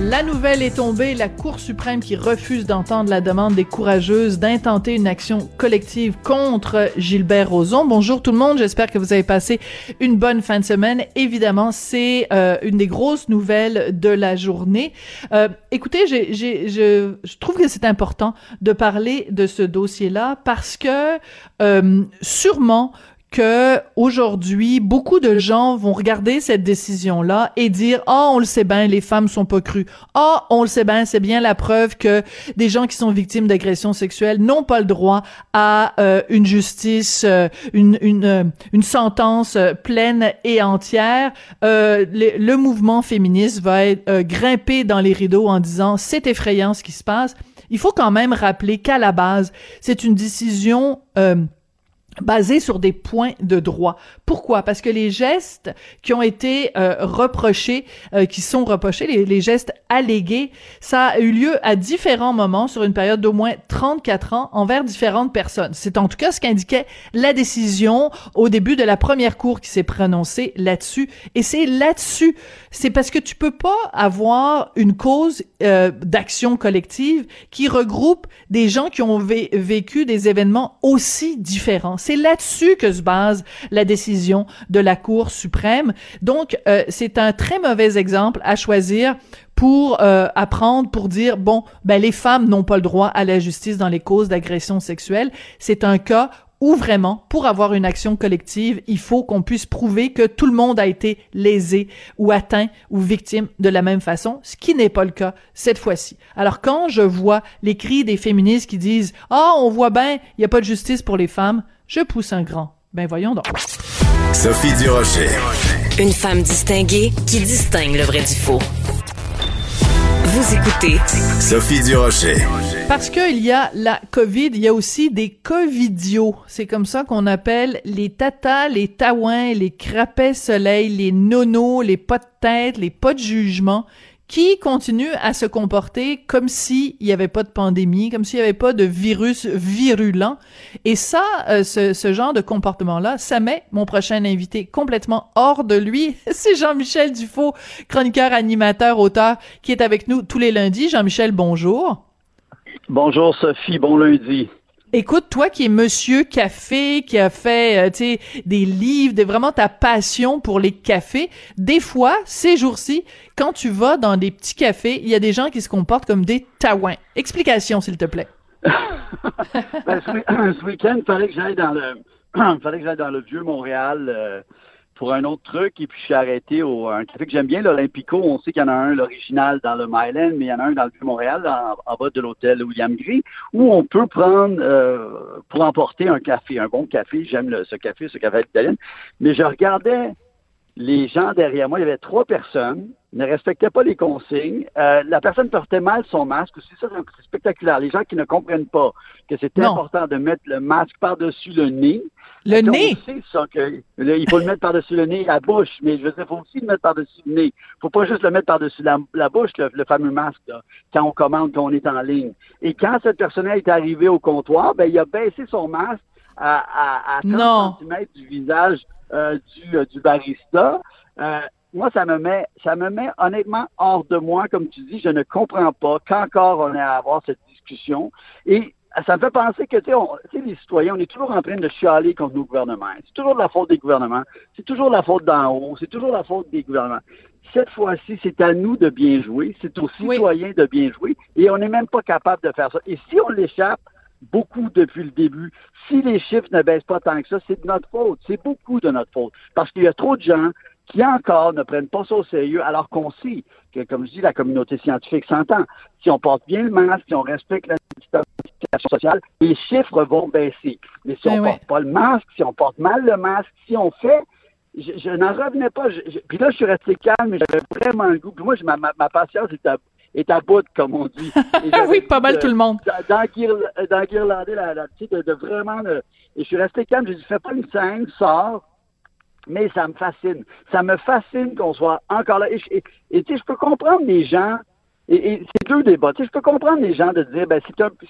La nouvelle est tombée, la Cour suprême qui refuse d'entendre la demande des courageuses d'intenter une action collective contre Gilbert Rozon. Bonjour tout le monde, j'espère que vous avez passé une bonne fin de semaine. Évidemment, c'est euh, une des grosses nouvelles de la journée. Euh, écoutez, je trouve que c'est important de parler de ce dossier-là parce que euh, sûrement que aujourd'hui beaucoup de gens vont regarder cette décision là et dire ah on le sait bien les femmes sont pas crues. Ah on le sait bien c'est bien la preuve que des gens qui sont victimes d'agressions sexuelles n'ont pas le droit à euh, une justice euh, une une, euh, une sentence euh, pleine et entière. Euh, le, le mouvement féministe va être grimpé dans les rideaux en disant c'est effrayant ce qui se passe il faut quand même rappeler qu'à la base c'est une décision euh, basé sur des points de droit. Pourquoi? Parce que les gestes qui ont été euh, reprochés, euh, qui sont reprochés, les, gestes allégués, ça a eu lieu à différents moments sur une période d'au moins 34 ans envers différentes personnes. C'est en tout cas ce qu'indiquait la décision au début de la première cour qui s'est prononcée là-dessus. Et c'est là-dessus, c'est parce que tu peux pas avoir une cause euh, d'action collective qui regroupe des gens qui ont vé- vécu des événements aussi différents. C'est là-dessus que se base la décision de la Cour suprême. Donc, euh, c'est un très mauvais exemple à choisir pour euh, apprendre, pour dire, bon, ben les femmes n'ont pas le droit à la justice dans les causes d'agression sexuelle. C'est un cas où vraiment, pour avoir une action collective, il faut qu'on puisse prouver que tout le monde a été lésé ou atteint ou victime de la même façon, ce qui n'est pas le cas cette fois-ci. Alors quand je vois les cris des féministes qui disent « Ah, on voit bien, il n'y a pas de justice pour les femmes », je pousse un grand. Ben voyons donc. Sophie Durocher. Une femme distinguée qui distingue le vrai du faux. Vous écoutez Sophie Durocher. Parce qu'il y a la COVID, il y a aussi des covidios. C'est comme ça qu'on appelle les tatas, les taouins, les crapets soleil, les nonos, les pas de tête, les pas de jugement qui continuent à se comporter comme s'il n'y avait pas de pandémie, comme s'il n'y avait pas de virus virulent. Et ça, euh, ce, ce genre de comportement-là, ça met mon prochain invité complètement hors de lui. C'est Jean-Michel Dufault, chroniqueur, animateur, auteur, qui est avec nous tous les lundis. Jean-Michel, bonjour. Bonjour Sophie, bon lundi. Écoute, toi qui es Monsieur Café, qui a fait, euh, tu sais, des livres, de vraiment ta passion pour les cafés, des fois, ces jours-ci, quand tu vas dans des petits cafés, il y a des gens qui se comportent comme des taouins. Explication, s'il te plaît. Ben, ce, week- ce week-end, il fallait que j'aille dans le fallait que j'aille dans le vieux Montréal euh, pour un autre truc et puis je suis arrêté au un café que j'aime bien, l'Olympico. On sait qu'il y en a un, l'original, dans le Myland, mais il y en a un dans le vieux Montréal, en, bas de l'hôtel William Gris, où on peut prendre euh, pour emporter un café, un bon café. J'aime ce café, ce café italien. Mais je regardais les gens derrière moi, il y avait trois personnes, ne respectaient pas les consignes. Euh, la personne portait mal son masque aussi, ça c'est spectaculaire. Les gens qui ne comprennent pas que c'est important de mettre le masque par-dessus le nez. Le Donc, nez? On sait ça, que là, il faut le mettre par-dessus le nez la bouche, mais je veux dire, il faut aussi le mettre par-dessus le nez. Il faut pas juste le mettre par-dessus la, la bouche, le, le fameux masque, là, quand on commande, quand on est en ligne. Et quand cette personne est arrivée au comptoir, ben, il a baissé son masque à, à, à 30 Non. cm du visage euh, du, euh, du barista. Euh, moi, ça me met, ça me met honnêtement hors de moi, comme tu dis, je ne comprends pas qu'encore on ait à avoir cette discussion. Et ça me fait penser que, tu sais, les citoyens, on est toujours en train de chialer contre nos gouvernements. C'est toujours de la faute des gouvernements. C'est toujours la faute d'en haut. C'est toujours la faute des gouvernements. Cette fois-ci, c'est à nous de bien jouer. C'est aux Oui. citoyens de bien jouer. Et on n'est même pas capable de faire ça. Et si on l'échappe, beaucoup depuis le début. Si les chiffres ne baissent pas tant que ça, c'est de notre faute. C'est beaucoup de notre faute. Parce qu'il y a trop de gens qui encore ne prennent pas ça au sérieux, alors qu'on sait que, comme je dis, la communauté scientifique s'entend. Si on porte bien le masque, si on respecte la distanciation sociale, les chiffres vont baisser. Mais si on Eh ne ouais. porte pas le masque, si on porte mal le masque, si on fait je, je n'en revenais pas. Je- je- puis là, je suis resté calme, mais j'avais vraiment le goût. Puis moi, je- ma, ma, ma patience est à, est à bout, comme on dit. Oui, pas mal de- tout le monde. dans- d'enguirl- d'enguirlander la, la petite, de, de vraiment. le- et je suis resté calme. J'ai dit, fais pas une scène, sors. Mais ça me fascine. Ça me fascine qu'on soit encore là. Et, je- peux comprendre les gens. Et, et c'est deux débats. Tu je peux comprendre les gens de dire, ben,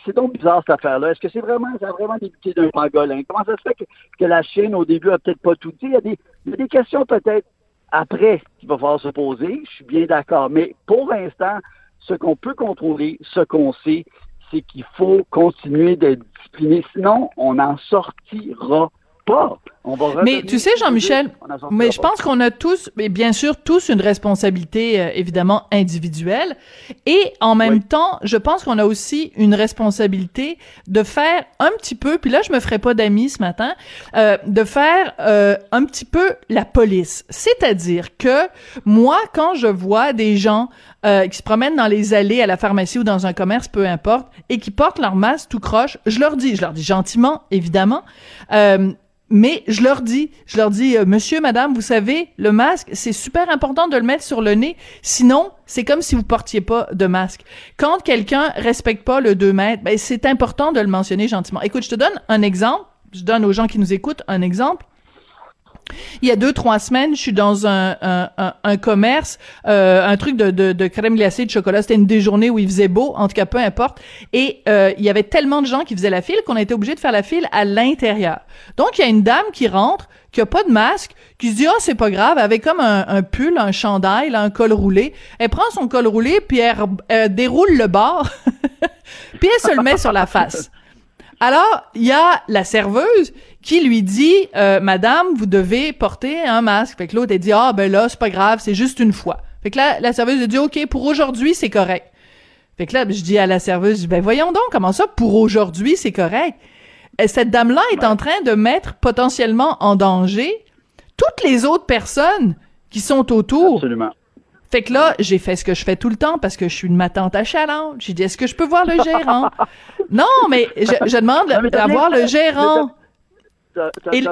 c'est donc bizarre cette affaire-là. Est-ce que c'est vraiment, ça a vraiment débuté d'un pangolin? Comment ça se fait que, que la Chine, au début, a peut-être pas tout dit? Il y a des, il y a des questions peut-être après qu'il va falloir se poser. Je suis bien d'accord. Mais pour l'instant, ce qu'on peut contrôler, ce qu'on sait, c'est qu'il faut continuer d'être discipliné. Sinon, on n'en sortira pas. On va Mais tu sais, Jean-Michel, mais je pense qu'on a tous, mais bien sûr, tous une responsabilité euh, évidemment individuelle, et en même Oui. temps, je pense qu'on a aussi une responsabilité de faire un petit peu, puis là, je me ferai pas d'amis ce matin, euh, de faire euh, un petit peu la police. C'est-à-dire que moi, quand je vois des gens euh, qui se promènent dans les allées à la pharmacie ou dans un commerce, peu importe, et qui portent leur masque tout croche, je leur dis, je leur dis gentiment, évidemment, euh, mais je leur dis, je leur dis, euh, monsieur, madame, vous savez, le masque, c'est super important de le mettre sur le nez. Sinon, c'est comme si vous portiez pas de masque. Quand quelqu'un respecte pas le 2 mètres, ben, c'est important de le mentionner gentiment. Écoute, je te donne un exemple. Je donne aux gens qui nous écoutent un exemple. Il y a deux, trois semaines, je suis dans un, un, un, commerce, euh, un truc de, de, de crème glacée de chocolat. C'était une des journées où il faisait beau, en tout cas, peu importe. Et euh, il y avait tellement de gens qui faisaient la file qu'on été obligé de faire la file à l'intérieur. Donc, il y a une dame qui rentre, qui a pas de masque, qui se dit, ah, c'est pas grave, elle avait comme un, un pull, un chandail, là, un col roulé. Elle prend son col roulé, puis elle, elle déroule le bord, puis elle se le met sur la face. Alors, il y a la serveuse qui lui dit euh, Madame, vous devez porter un masque. Fait que l'autre, elle dit Ah, ben là, c'est pas grave, c'est juste une fois. Fait que là, la serveuse elle dit OK, pour aujourd'hui, c'est correct. Fait que là, je dis à la serveuse, ben voyons donc, comment ça, pour aujourd'hui, c'est correct? Et cette dame-là est en train de mettre potentiellement en danger toutes les autres personnes qui sont autour. Absolument. Fait que là, j'ai fait ce que je fais tout le temps parce que je suis une matante achalante. J'ai dit, est-ce que je peux voir le gérant? non, mais je, je demande d'avoir le gérant.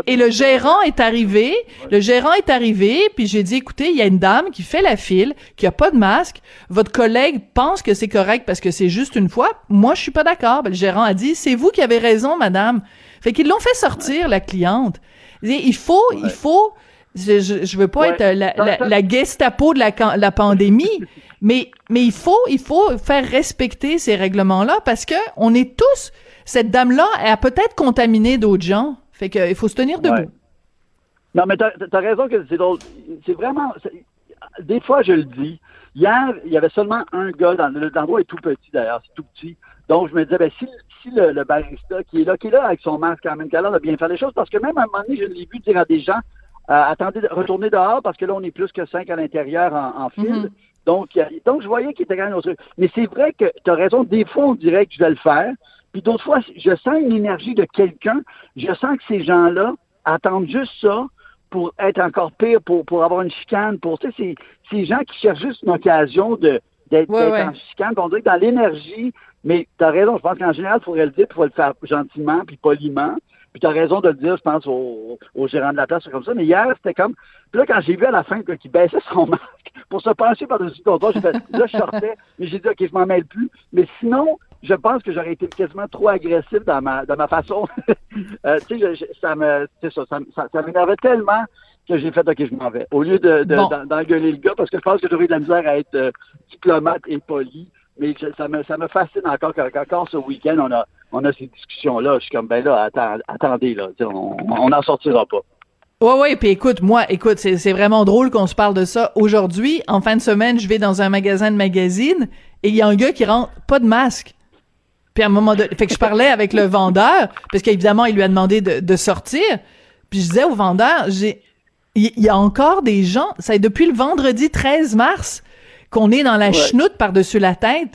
Et, le gérant est arrivé. Le gérant est arrivé, puis j'ai dit, écoutez, il y a une dame qui fait la file, qui a pas de masque. Votre collègue pense que c'est correct parce que c'est juste une fois. Moi, je suis pas d'accord. Ben, le gérant a dit, c'est vous qui avez raison, madame. Fait qu'ils l'ont fait sortir, la cliente. Il faut, il faut, je, je, je veux pas être la, la, Gestapo de la pandémie, mais, mais il faut, il faut faire respecter ces règlements-là parce que on est tous, cette dame-là, elle a peut-être contaminé d'autres gens. Fait que, il faut se tenir debout. Ouais. Non, mais t'as as raison que c'est drôle. C'est vraiment. Des fois, je le dis. Hier, il y avait seulement un gars dans le- l'endroit est tout petit d'ailleurs, c'est tout petit. Donc, je me disais, ben, si, si le, le barista qui est là, qui est là avec son masque quand même, a bien faire les choses, parce que même à un moment donné, je l'ai vu dire à des gens, euh, attendez, retournez dehors, parce que là, on est plus que cinq à l'intérieur en, en file. Mhm. Donc, a- donc, je voyais qu'il était quand même au truc. Mais c'est vrai que tu as raison, des fois, on dirait que je vais le faire. Puis d'autres fois, je sens une énergie de quelqu'un. Je sens que ces gens-là attendent juste ça pour être encore pire, pour, pour avoir une chicane, pour, tu sais, c'est ces gens qui cherchent juste une occasion de, d'être, Ouais, d'être ouais. en chicane. On dirait que dans l'énergie, mais tu as raison, je pense qu'en général, il faudrait le dire, il faut le faire gentiment, puis poliment. Puis tu as raison de le dire, je pense, au, au gérant de la place, c'est comme ça. Mais hier, c'était comme. Puis là, quand j'ai vu à la fin qu'il baissait son masque pour se pencher par-dessus le comptoir, j'ai fait, là, je sortais, mais j'ai dit, OK, je m'en mêle plus. Mais sinon, je pense que j'aurais été quasiment trop agressif dans ma, dans ma façon. Euh, tu sais, je- je- ça me, ça, ça, ça, ça m'énervait tellement que j'ai fait, OK, je m'en vais. Au lieu de, de- Bon. d'engueuler le gars, parce que je pense que j'aurais eu de la misère à être euh, diplomate et poli. Mais je- ça, me, ça me fascine encore qu'encore ce week-end, on a, on a ces discussions-là. Je suis comme, ben là, attendez, là, on n'en sortira pas. Ouais, ouais, puis écoute, moi, écoute, c'est, c'est vraiment drôle qu'on se parle de ça aujourd'hui. En fin de semaine, je vais dans un magasin de magazines et il y a un gars qui rentre pas de masque. Puis à un moment donné, fait que je parlais avec le vendeur, parce qu'évidemment, il lui a demandé de, de sortir. Puis je disais au vendeur, j'ai, il y, a encore des gens, ça est depuis le vendredi 13 mars qu'on est dans la Ouais. chenoute par-dessus la tête.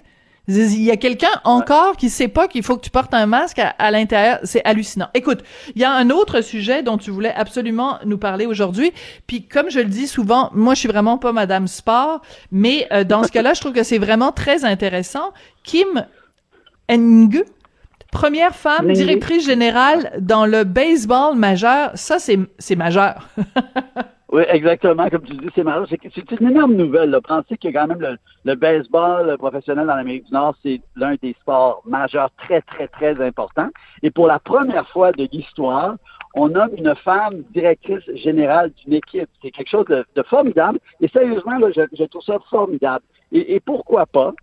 Il y a quelqu'un encore qui sait pas qu'il faut que tu portes un masque à, l'intérieur. C'est hallucinant. Écoute, il y a un autre sujet dont tu voulais absolument nous parler aujourd'hui. Puis comme je le dis souvent, moi je suis vraiment pas Madame Sport, mais euh, dans ce cas-là, je trouve que c'est vraiment très intéressant. Kim Ng, première femme directrice générale dans le baseball majeur, ça c'est majeur. Oui, exactement. Comme tu dis, c'est marrant. C'est une énorme nouvelle. Là. Pensez que quand même le, le baseball professionnel dans l'Amérique du Nord, c'est l'un des sports majeurs très, très, très importants. Et pour la première fois de l'histoire, on nomme une femme directrice générale d'une équipe. C'est quelque chose de, formidable. Et sérieusement, là, je, je, trouve ça formidable. Et, et pourquoi pas?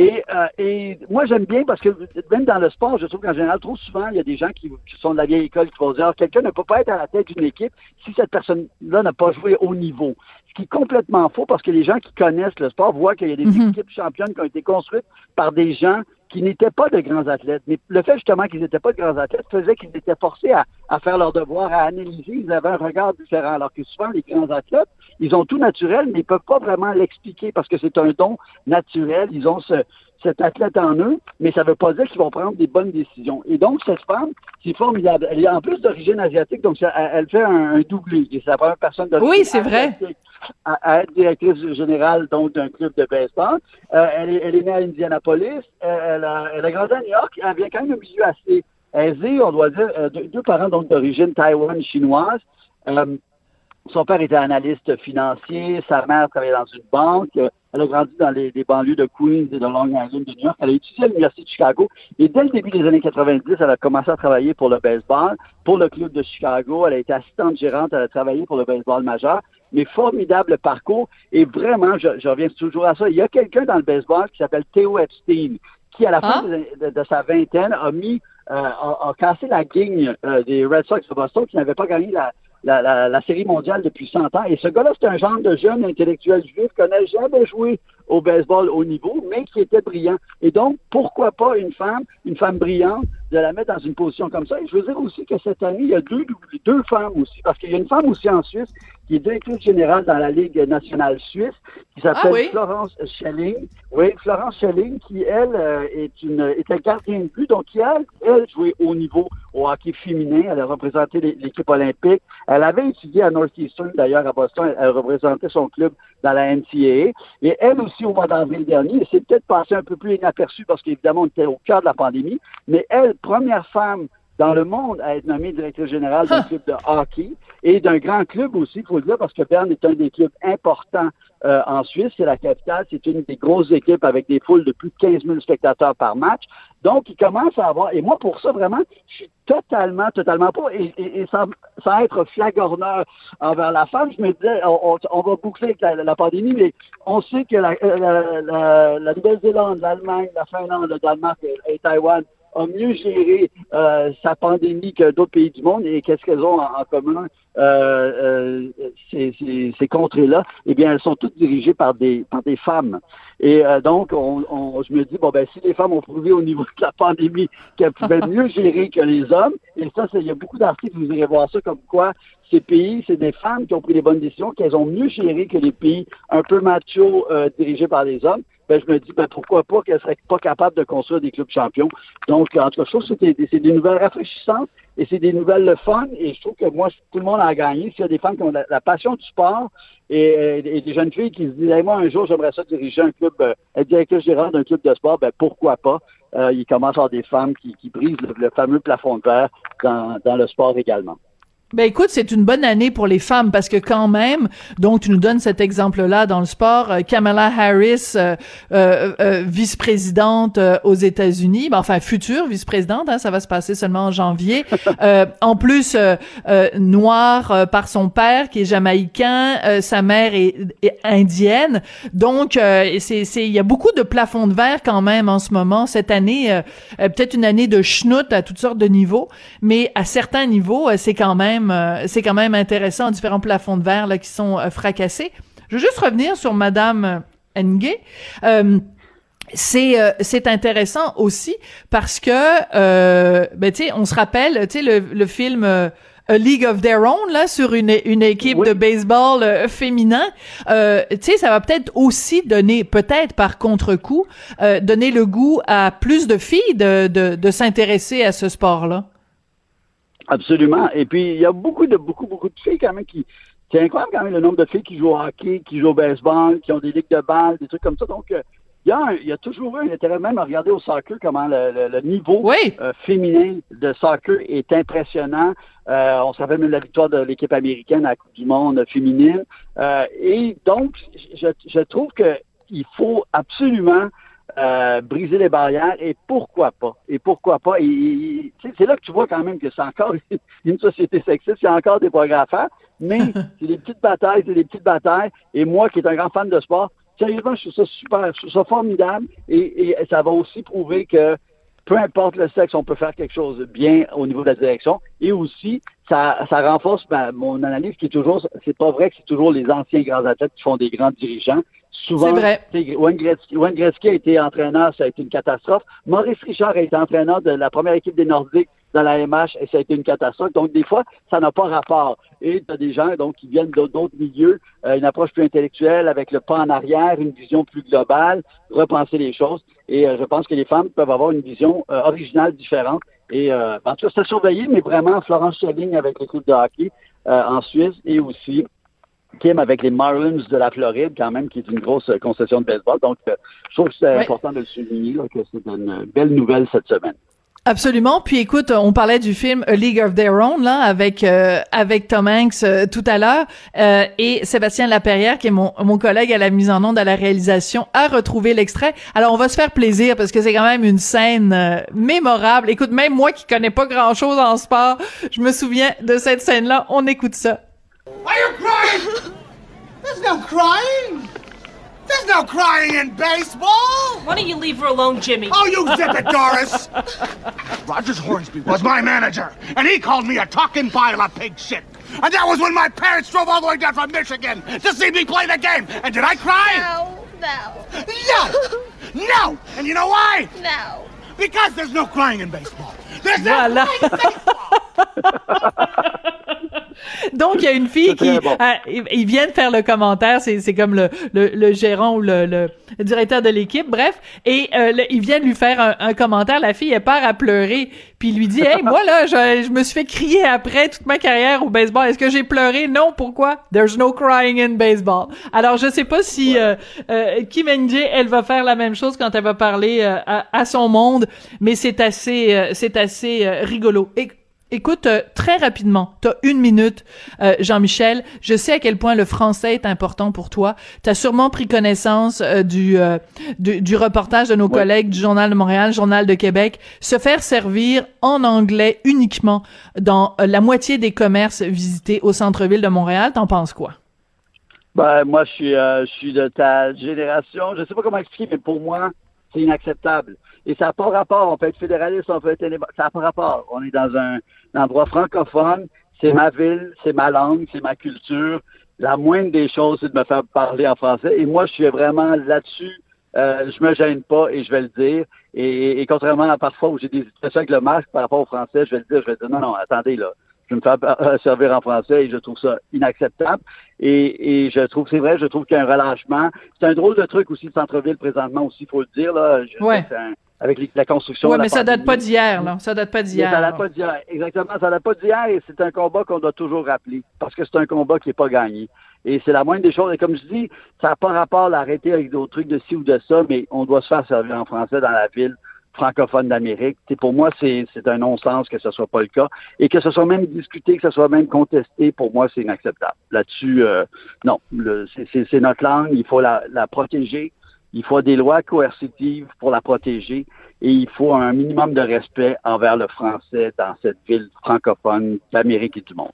Et, euh, et moi, j'aime bien parce que même dans le sport, je trouve qu'en général, trop souvent, il y a des gens qui, sont de la vieille école qui vont dire quelqu'un ne peut pas être à la tête d'une équipe si cette personne-là n'a pas joué au niveau. Ce qui est complètement faux parce que les gens qui connaissent le sport voient qu'il y a des mhm. équipes championnes qui ont été construites par des gens qui n'étaient pas de grands athlètes. Mais le fait justement qu'ils n'étaient pas de grands athlètes faisait qu'ils étaient forcés à, à, faire leur devoir, à analyser. Ils avaient un regard différent. Alors que souvent, les grands athlètes, ils ont tout naturel, mais ils peuvent pas vraiment l'expliquer parce que c'est un don naturel. Ils ont ce, cet athlète en eux, mais ça ne veut pas dire qu'ils vont prendre des bonnes décisions. Et donc, cette femme, c'est formidable. Elle est en plus d'origine asiatique, donc elle, fait un, doublé. C'est la première personne d'origine Oui, c'est vrai. À, être directrice générale donc d'un club de baseball. Euh, elle, est, elle, est, née à Indianapolis. Elle, a, elle a grandi à New York. Elle vient quand même d'un milieu assez aisé, on doit dire. Euh, deux, parents donc d'origine taïwan chinoise. Son père était analyste financier, sa mère travaillait dans une banque. Elle a grandi dans les, banlieues de Queens et de Long Island de New York. Elle a étudié à l'Université de Chicago. Et dès le début des années 90, elle a commencé à travailler pour le baseball, pour le club de Chicago. Elle a été assistante gérante. Elle a travaillé pour le baseball majeur. Mais formidable parcours. Et vraiment, je, reviens toujours à ça. Il y a quelqu'un dans le baseball qui s'appelle Theo Epstein, qui, à la fin ah. de, sa vingtaine, a mis, euh, a, cassé la guigne euh, des Red Sox de Boston qui n'avaient pas gagné la, la, la, série mondiale depuis 100 ans. Et ce gars-là, c'est un genre de jeune intellectuel juif qui n'a jamais joué au baseball au niveau, mais qui était brillant. Et donc, pourquoi pas une femme, une femme brillante, de la mettre dans une position comme ça? Et je veux dire aussi que cette année, il y a deux, deux femmes aussi, parce qu'il y a une femme aussi en Suisse qui est directrice générale dans la Ligue nationale suisse, qui s'appelle ah Florence Schelling. Oui, Florence Schelling, qui, elle, euh, est une était gardienne de but, donc qui, elle, elle jouait au niveau au hockey féminin. Elle a représenté l'équipe olympique. Elle avait étudié à Northeastern, d'ailleurs, à Boston. Elle représentait son club dans la NCAA. Et elle aussi, au mois d'avril dernier, c'est peut-être passé un peu plus inaperçu parce qu'évidemment, on était au cœur de la pandémie, mais elle, première femme dans le monde à être nommée directrice générale d'un club de hockey et d'un grand club aussi, il faut le dire, parce que Berne est un des clubs importants euh, en Suisse, c'est la capitale, c'est une des grosses équipes avec des foules de plus de 15 000 spectateurs par match. Donc, il commence à avoir, et moi, pour ça, vraiment, je suis totalement, totalement pas, et, et, sans, être flagorneur envers la femme, je me disais, on, va boucler avec la, pandémie, mais on sait que la, la, la Nouvelle-Zélande, l'Allemagne, la Finlande, le Danemark et Taïwan a mieux géré euh, sa pandémie que d'autres pays du monde et qu'est-ce qu'elles ont en, commun euh, euh, ces, ces, ces contrées-là? Eh bien, elles sont toutes dirigées par des par des femmes. Et euh, donc, on, on, je me dis bon ben si les femmes ont prouvé au niveau de la pandémie qu'elles pouvaient mieux gérer que les hommes, et ça, il y a beaucoup d'articles vous irez voir ça comme quoi ces pays, c'est des femmes qui ont pris les bonnes décisions, qu'elles ont mieux géré que les pays un peu machos dirigés par les hommes ben, je me dis, ben, pourquoi pas qu'elle serait pas capable de construire des clubs champions. Donc, en tout cas, je trouve que c'est des, nouvelles rafraîchissantes et c'est des nouvelles fun. Et je trouve que moi, tout le monde a gagné. S'il y a des femmes qui ont la, passion du sport et, des jeunes filles qui se disent, moi, un jour, j'aimerais ça diriger un club, euh, être directeur général d'un club de sport, ben, pourquoi pas? Euh, il commence à avoir des femmes qui, brisent le, fameux plafond de verre dans le sport également. Ben écoute, c'est une bonne année pour les femmes parce que quand même, donc tu nous donnes cet exemple-là dans le sport, euh, Kamala Harris, euh, euh, euh vice-présidente aux États-Unis, ben, enfin future vice-présidente, hein, ça va se passer seulement en janvier. en plus, noire par son père qui est jamaïcain, sa mère est, indienne, donc c'est il y a beaucoup de plafonds de verre quand même en ce moment. Cette année, peut-être une année de schnout à toutes sortes de niveaux, mais à certains niveaux, c'est quand même euh, c'est quand même intéressant, différents plafonds de verre là qui sont euh, fracassés. Je veux juste revenir sur MadameEnge. Euh, c'est c'est intéressant aussi parce que ben tu sais on se rappelle tu sais le, le film A League of Their Own là sur une, une équipe de baseball euh, féminin. Euh, tu sais, ça va peut-être aussi donner, peut-être par contre-coup, euh, donner le goût à plus de filles de, de, de s'intéresser à ce sport-là. Absolument. Et puis, il y a beaucoup de beaucoup, beaucoup de filles quand même qui. C'est incroyable quand même le nombre de filles qui jouent au hockey, qui jouent au baseball, qui ont des ligues de balles, des trucs comme ça. Donc, euh, il y, a un- il y a toujours eu un intérêt même à regarder au soccer comment le, le- le niveau Oui. euh, féminin de soccer est impressionnant. Euh, on se rappelle même la victoire de l'équipe américaine à la Coupe du Monde féminine. Euh, et donc, je, je trouve que il faut absolument euh, briser les barrières et pourquoi pas? Et pourquoi pas? Et, c'est là que tu vois quand même que c'est encore une société sexiste il y a encore des progrès à faire mais c'est des petites batailles c'est des petites batailles. Et moi qui est un grand fan de sport sérieusement je trouve ça super je trouve ça formidable. Et, et ça va aussi prouver que peu importe le sexe, on peut faire quelque chose de bien au niveau de la direction. Et aussi, ça, ça renforce ma- mon analyse qui est toujours, c'est pas vrai que c'est toujours les anciens grands athlètes qui font des grands dirigeants. Souvent, C'est vrai. Wayne Gretzky, Wayne Gretzky a été entraîneur, ça a été une catastrophe. Maurice Richard a été entraîneur de la première équipe des Nordiques dans la MH et ça a été une catastrophe. Donc, des fois, ça n'a pas rapport. Et tu as des gens donc, qui viennent d'autres d'autres milieux, euh, une approche plus intellectuelle avec le pas en arrière, une vision plus globale, repenser les choses. Et euh, je pense que les femmes peuvent avoir une vision euh, originale, différente. Et euh, c'est à surveiller, mais vraiment, Florence Chaling avec l'équipe de hockey euh, en Suisse et aussi Kim avec les Marlins de la Floride, quand même, qui est une grosse concession de baseball. Donc, euh, je trouve que c'est important de le souligner, là, que c'est une belle nouvelle cette semaine. Absolument. Puis écoute, on parlait du film A League of Their Own là avec euh, avec Tom Hanks euh, tout à l'heure euh, et Sébastien Laperrière qui est mon mon collègue à la mise en onde à la réalisation a retrouvé l'extrait. Alors on va se faire plaisir parce que c'est quand même une scène euh, mémorable. Écoute, même moi qui connais pas grand-chose en sport, je me souviens de cette scène là. On écoute ça. Are you crying? There's no crying. There's no crying in baseball. Why don't you leave her alone, Jimmy? Oh, you zip it, Doris. Rogers Hornsby was my manager, and he called me a talking pile of pig shit. And that was when my parents drove all the way down from Michigan to see me play the game. And did I cry? No, no, No! No! And you know why? no. Because there's no crying in baseball. There's no Voilà. crying in baseball. Donc il y a une fille qui bon. ah, il il vient de faire le commentaire, c'est c'est comme le, le le gérant ou le, le directeur de l'équipe, bref, et euh, le- il vient de lui faire un, un commentaire, la fille elle part à pleurer, puis il lui dit "Hey, moi là, je, je me suis fait crier après toute ma carrière au baseball. Est-ce que j'ai pleuré? Non, pourquoi? There's no crying in baseball." Alors je sais pas si euh, euh, Kim NJ, elle va faire la même chose quand elle va parler euh, à, à son monde, mais c'est assez euh, c'est assez euh, rigolo. Et Écoute, euh, très rapidement, t'as une minute, euh, Jean-Michel. Je sais à quel point le français est important pour toi. T'as sûrement pris connaissance euh, du, euh, du du reportage de nos Ouais. collègues du Journal de Montréal, Journal de Québec. Se faire servir en anglais uniquement dans euh, la moitié des commerces visités au centre-ville de Montréal. T'en penses quoi? Ben, moi, je suis, euh, je suis de ta génération. Je sais pas comment expliquer, mais pour moi, c'est inacceptable. Et ça n'a pas rapport. On peut être fédéraliste, on peut être Ça n'a pas rapport. On est dans un, endroit francophone. C'est ma ville, c'est ma langue, c'est ma culture. La moindre des choses, c'est de me faire parler en français. Et moi, je suis vraiment là-dessus. Euh, je me gêne pas et je vais le dire. Et, et contrairement à parfois où j'ai des situations avec le masque par rapport au français, je vais le dire, je vais dire non, non, attendez là. Je vais me faire euh, servir en français et je trouve ça inacceptable. Et, et je trouve, c'est vrai, je trouve qu'il y a un relâchement. C'est un drôle de truc aussi, le centre-ville présentement aussi, il faut le dire, là. Je Ouais. sais un- avec les- la construction. La mais ça date pas d'hier, là. Ça date pas d'hier. Ça date pas d'hier. Exactement, ça date pas d'hier et c'est un combat qu'on doit toujours rappeler parce que c'est un combat qui est pas gagné. Et c'est la moindre des choses. Et comme je dis, ça n'a pas rapport à arrêter avec d'autres trucs de ci ou de ça, mais on doit se faire servir en français dans la ville francophone d'Amérique. Pour moi, c'est un non-sens que ce soit pas le cas. Et que ce soit même discuté, que ce soit même contesté, pour moi, c'est inacceptable. Là-dessus, euh, non. c'est notre langue, il faut la, la protéger. Il faut des lois coercitives pour la protéger et il faut un minimum de respect envers le français dans cette ville francophone d'Amérique et du monde.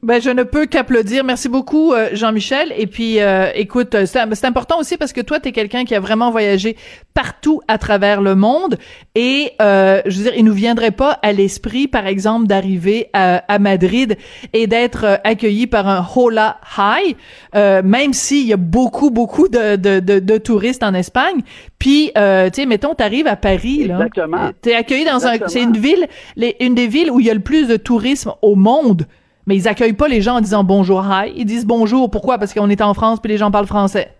Ben, je ne peux qu'applaudir. Merci beaucoup, euh, Jean-Michel. Et puis, euh, écoute, euh, c'est important aussi parce que toi, tu es quelqu'un qui a vraiment voyagé partout à travers le monde. Et, euh, je veux dire, il nous viendrait pas à l'esprit, par exemple, d'arriver à, à Madrid et d'être euh, accueilli par un Hola High, euh, même s'il y a beaucoup, beaucoup de, de, de, de touristes en Espagne. Puis, euh, tu sais, mettons, t'arrives à Paris, là. Exactement. T'es accueilli dans un, c'est une ville, les- une des villes où il y a le plus de tourisme au monde. Mais ils accueillent pas les gens en disant bonjour, hi. Ils disent bonjour. Pourquoi? Parce qu'on est en France puis les gens parlent français.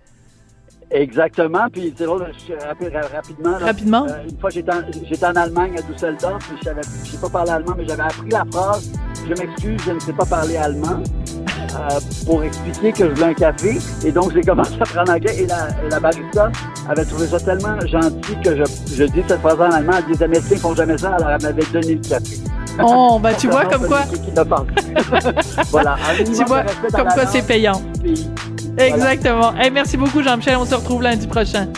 Exactement. Puis c'est drôle, rapidement. là, Rapidement? euh, une fois, j'étais en, j'étais en Allemagne à Düsseldorf, puis je sais pas parler allemand, mais j'avais appris la phrase Je m'excuse, je ne sais pas parler allemand. euh, pour expliquer que je voulais un café. Et donc, j'ai commencé à apprendre anglais. Et la, la barista avait trouvé ça tellement gentil que je, je dis cette phrase en allemand. Elle disait, Américains font jamais ça. Alors, elle m'avait donné le café. Oh, ben tu vois comme quoi. Parlé. voilà. Tu vois comme quoi c'est payant. puis Exactement. Hey, merci beaucoup, Jean-Michel. On se retrouve lundi prochain.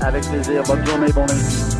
Avec plaisir. Bonne journée, bon lundi.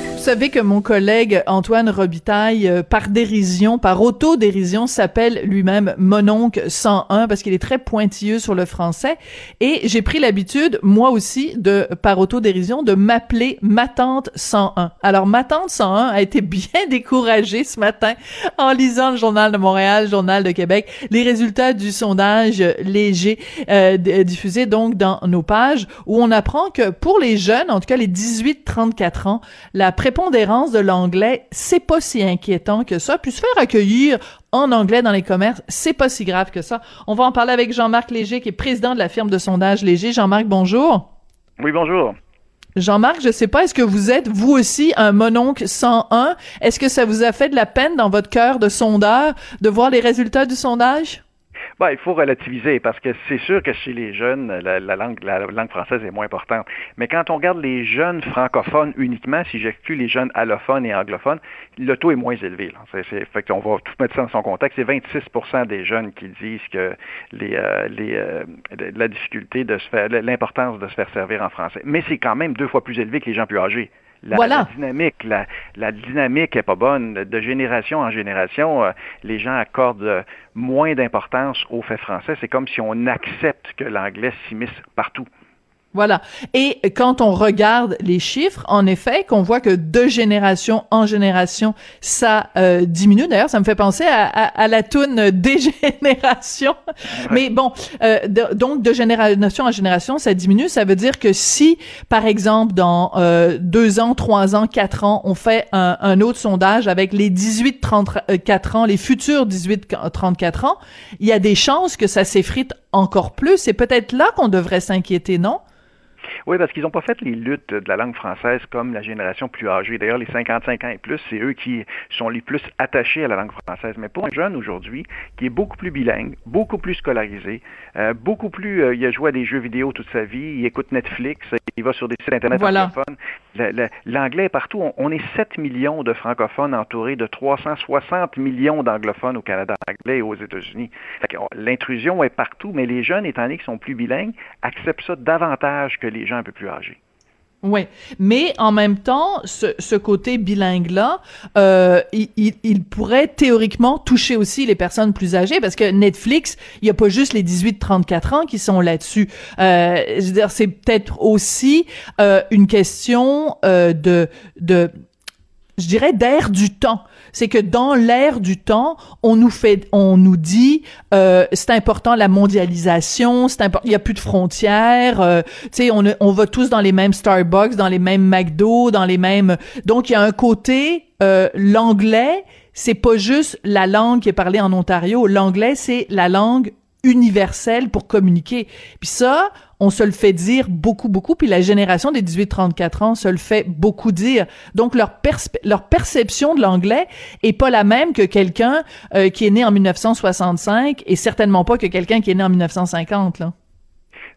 savez que mon collègue Antoine Robitaille, euh, par dérision, par autodérision, s'appelle lui-même Mononcle 101 parce qu'il est très pointilleux sur le français. Et j'ai pris l'habitude, moi aussi, de par autodérision, de m'appeler ma tante 101. Alors, ma tante 101 a été bien découragée ce matin en lisant le Journal de Montréal, le Journal de Québec, les résultats du sondage léger euh, d- diffusé donc dans nos pages, où on apprend que pour les jeunes, en tout cas les 18-34 ans, la prépondérance de l'anglais, c'est pas si inquiétant que ça. Puis se faire accueillir en anglais dans les commerces, c'est pas si grave que ça. On va en parler avec Jean-Marc Léger, qui est président de la firme de sondage Léger. Jean-Marc, bonjour. Oui, bonjour. Jean-Marc, je sais pas, est-ce que vous êtes, vous aussi, un mononcle 101? Est-ce que ça vous a fait de la peine dans votre cœur de sondeur de voir les résultats du sondage? Ben, il faut relativiser parce que c'est sûr que chez les jeunes, la, la langue, la langue française est moins importante. Mais quand on regarde les jeunes francophones uniquement, si j'exclus les jeunes allophones et anglophones, le taux est moins élevé. Là. C'est, fait qu'on va tout mettre ça dans son contexte. C'est 26% des jeunes qui disent que les, euh, euh, la difficulté de se faire, l'importance de se faire servir en français. Mais c'est quand même deux fois plus élevé que les gens plus âgés. La, Voilà. la dynamique, la, la dynamique est pas bonne. De génération en génération, euh, les gens accordent euh, moins d'importance au fait français. C'est comme si on accepte que l'anglais s'immisce partout. Voilà. Et quand on regarde les chiffres, en effet, qu'on voit que de génération en génération, ça euh, diminue. D'ailleurs, ça me fait penser à, à, à la toune dégénération. Mais bon, euh, de- donc de génération en génération, ça diminue. Ça veut dire que si, par exemple, dans euh, deux ans, trois ans, quatre ans, on fait un, un autre sondage avec les 18-34 ans, les futurs 18-34 ans, il y a des chances que ça s'effrite encore plus. C'est peut-être là qu'on devrait s'inquiéter, non? Oui, parce qu'ils n'ont pas fait les luttes de la langue française comme la génération plus âgée. D'ailleurs, les 55 ans et plus, c'est eux qui sont les plus attachés à la langue française. Mais pour un jeune aujourd'hui, qui est beaucoup plus bilingue, beaucoup plus scolarisé, euh, beaucoup plus, euh, il a joué à des jeux vidéo toute sa vie, il écoute Netflix, il va sur des sites Internet Voilà. anglophones. L'anglais est partout. On, on est 7 millions de francophones entourés de 360 millions d'anglophones au Canada anglais et aux États-Unis. On- L'intrusion est partout, mais les jeunes, étant donné qu'ils sont plus bilingues, acceptent ça davantage que les gens un peu plus âgés. Oui, mais en même temps, ce, côté bilingue-là, euh, il, pourrait théoriquement toucher aussi les personnes plus âgées, parce que Netflix, il n'y a pas juste les 18-34 ans qui sont là-dessus. Euh, je veux dire, c'est peut-être aussi euh, une question de, de, je dirais, d'air du temps. C'est que dans l'air du temps, on nous fait, on nous dit, euh, c'est important la mondialisation, c'est important, il y a plus de frontières, euh, tu sais, on, on va tous dans les mêmes Starbucks, dans les mêmes McDo, dans les mêmes, donc il y a un côté, euh, l'anglais, c'est pas juste la langue qui est parlée en Ontario, l'anglais c'est la langue universel pour communiquer. Puis ça, on se le fait dire beaucoup, beaucoup, puis la génération des 18-34 ans se le fait beaucoup dire. Donc, leur, leur perception de l'anglais est pas la même que quelqu'un euh, qui est né en 1965 et certainement pas que quelqu'un qui est né en 1950, là.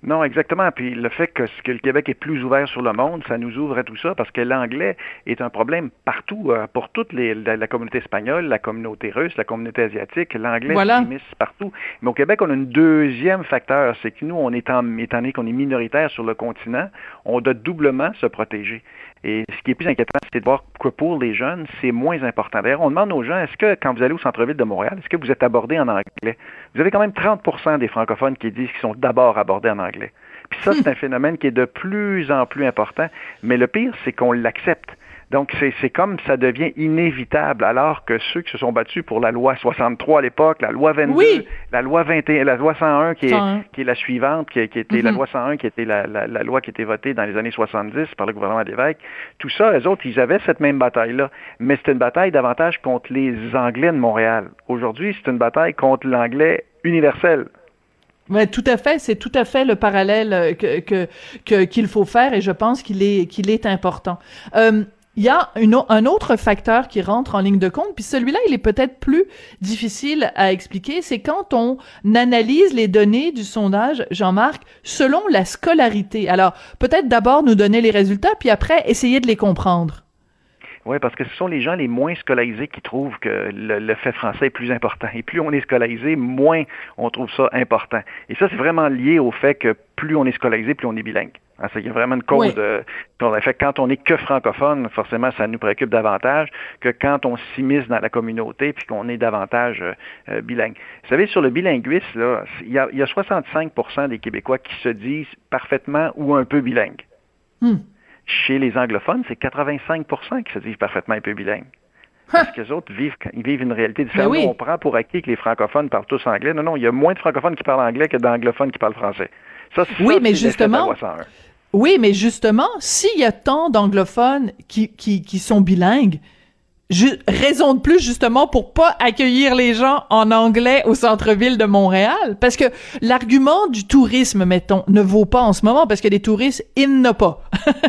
Non, exactement. Puis le fait que, que, le Québec est plus ouvert sur le monde, ça nous ouvre à tout ça parce que l'anglais est un problème partout euh, pour toute les, la, communauté espagnole, la communauté russe, la communauté asiatique. L'anglais voilà. partout. Mais au Québec, on a un deuxième facteur, c'est que nous, on est en, étant donné qu'on est minoritaire sur le continent, on doit doublement se protéger. Et ce qui est plus inquiétant, c'est de voir que pour les jeunes, c'est moins important. D'ailleurs, on demande aux gens, est-ce que quand vous allez au centre-ville de Montréal, est-ce que vous êtes abordé en anglais? Vous avez quand même 30% des francophones qui disent qu'ils sont d'abord abordés en anglais. Puis ça, c'est un phénomène qui est de plus en plus important. Mais le pire, c'est qu'on l'accepte. Donc, c'est comme ça devient inévitable, alors que ceux qui se sont battus pour la loi 63 à l'époque, la loi 22, la loi 21, la loi 101 qui est, qui est la suivante, qui, qui était la mm-hmm. loi 101 qui était la, la, loi qui était votée dans les années 70 par le gouvernement d'évêque, tout ça, les autres, ils avaient cette même bataille-là. Mais c'était une bataille davantage contre les Anglais de Montréal. Aujourd'hui, c'est une bataille contre l'anglais universel. Oui, tout à fait. C'est tout à fait le parallèle euh, que qu'il faut faire et je pense qu'il est qu'il est important. Euh, il y a un autre facteur qui rentre en ligne de compte, puis celui-là, il est peut-être plus difficile à expliquer, c'est quand on analyse les données du sondage, Jean-Marc, selon la scolarité. Alors, peut-être d'abord nous donner les résultats, puis après, essayer de les comprendre. Oui, parce que ce sont les gens les moins scolarisés qui trouvent que le, fait français est plus important. Et plus on est scolarisé, moins on trouve ça important. Et ça, c'est vraiment lié au fait que plus on est scolarisé, plus on est bilingue. Hein, il y a vraiment une cause de, fait, quand on n'est que francophone, forcément, ça nous préoccupe davantage que quand on s'immisce dans la communauté puis qu'on est davantage euh, euh, bilingue. Vous savez, sur le bilinguisme, là, il y a, il y a 65% des Québécois qui se disent parfaitement ou un peu bilingues. Hmm. Chez les anglophones, c'est 85% qui se disent parfaitement un peu bilingues. Parce que les autres vivent, ils vivent une réalité différente. Ben on prend pour acquis que les francophones parlent tous anglais. Non, non, il y a moins de francophones qui parlent anglais que d'anglophones qui parlent français. Ça, oui, mais justement, oui, mais justement, s'il y a tant d'anglophones qui, qui, qui sont bilingues, raison de plus justement pour pas accueillir les gens en anglais au centre-ville de Montréal. Parce que l'argument du tourisme mettons ne vaut pas en ce moment parce que des touristes il n'y pas.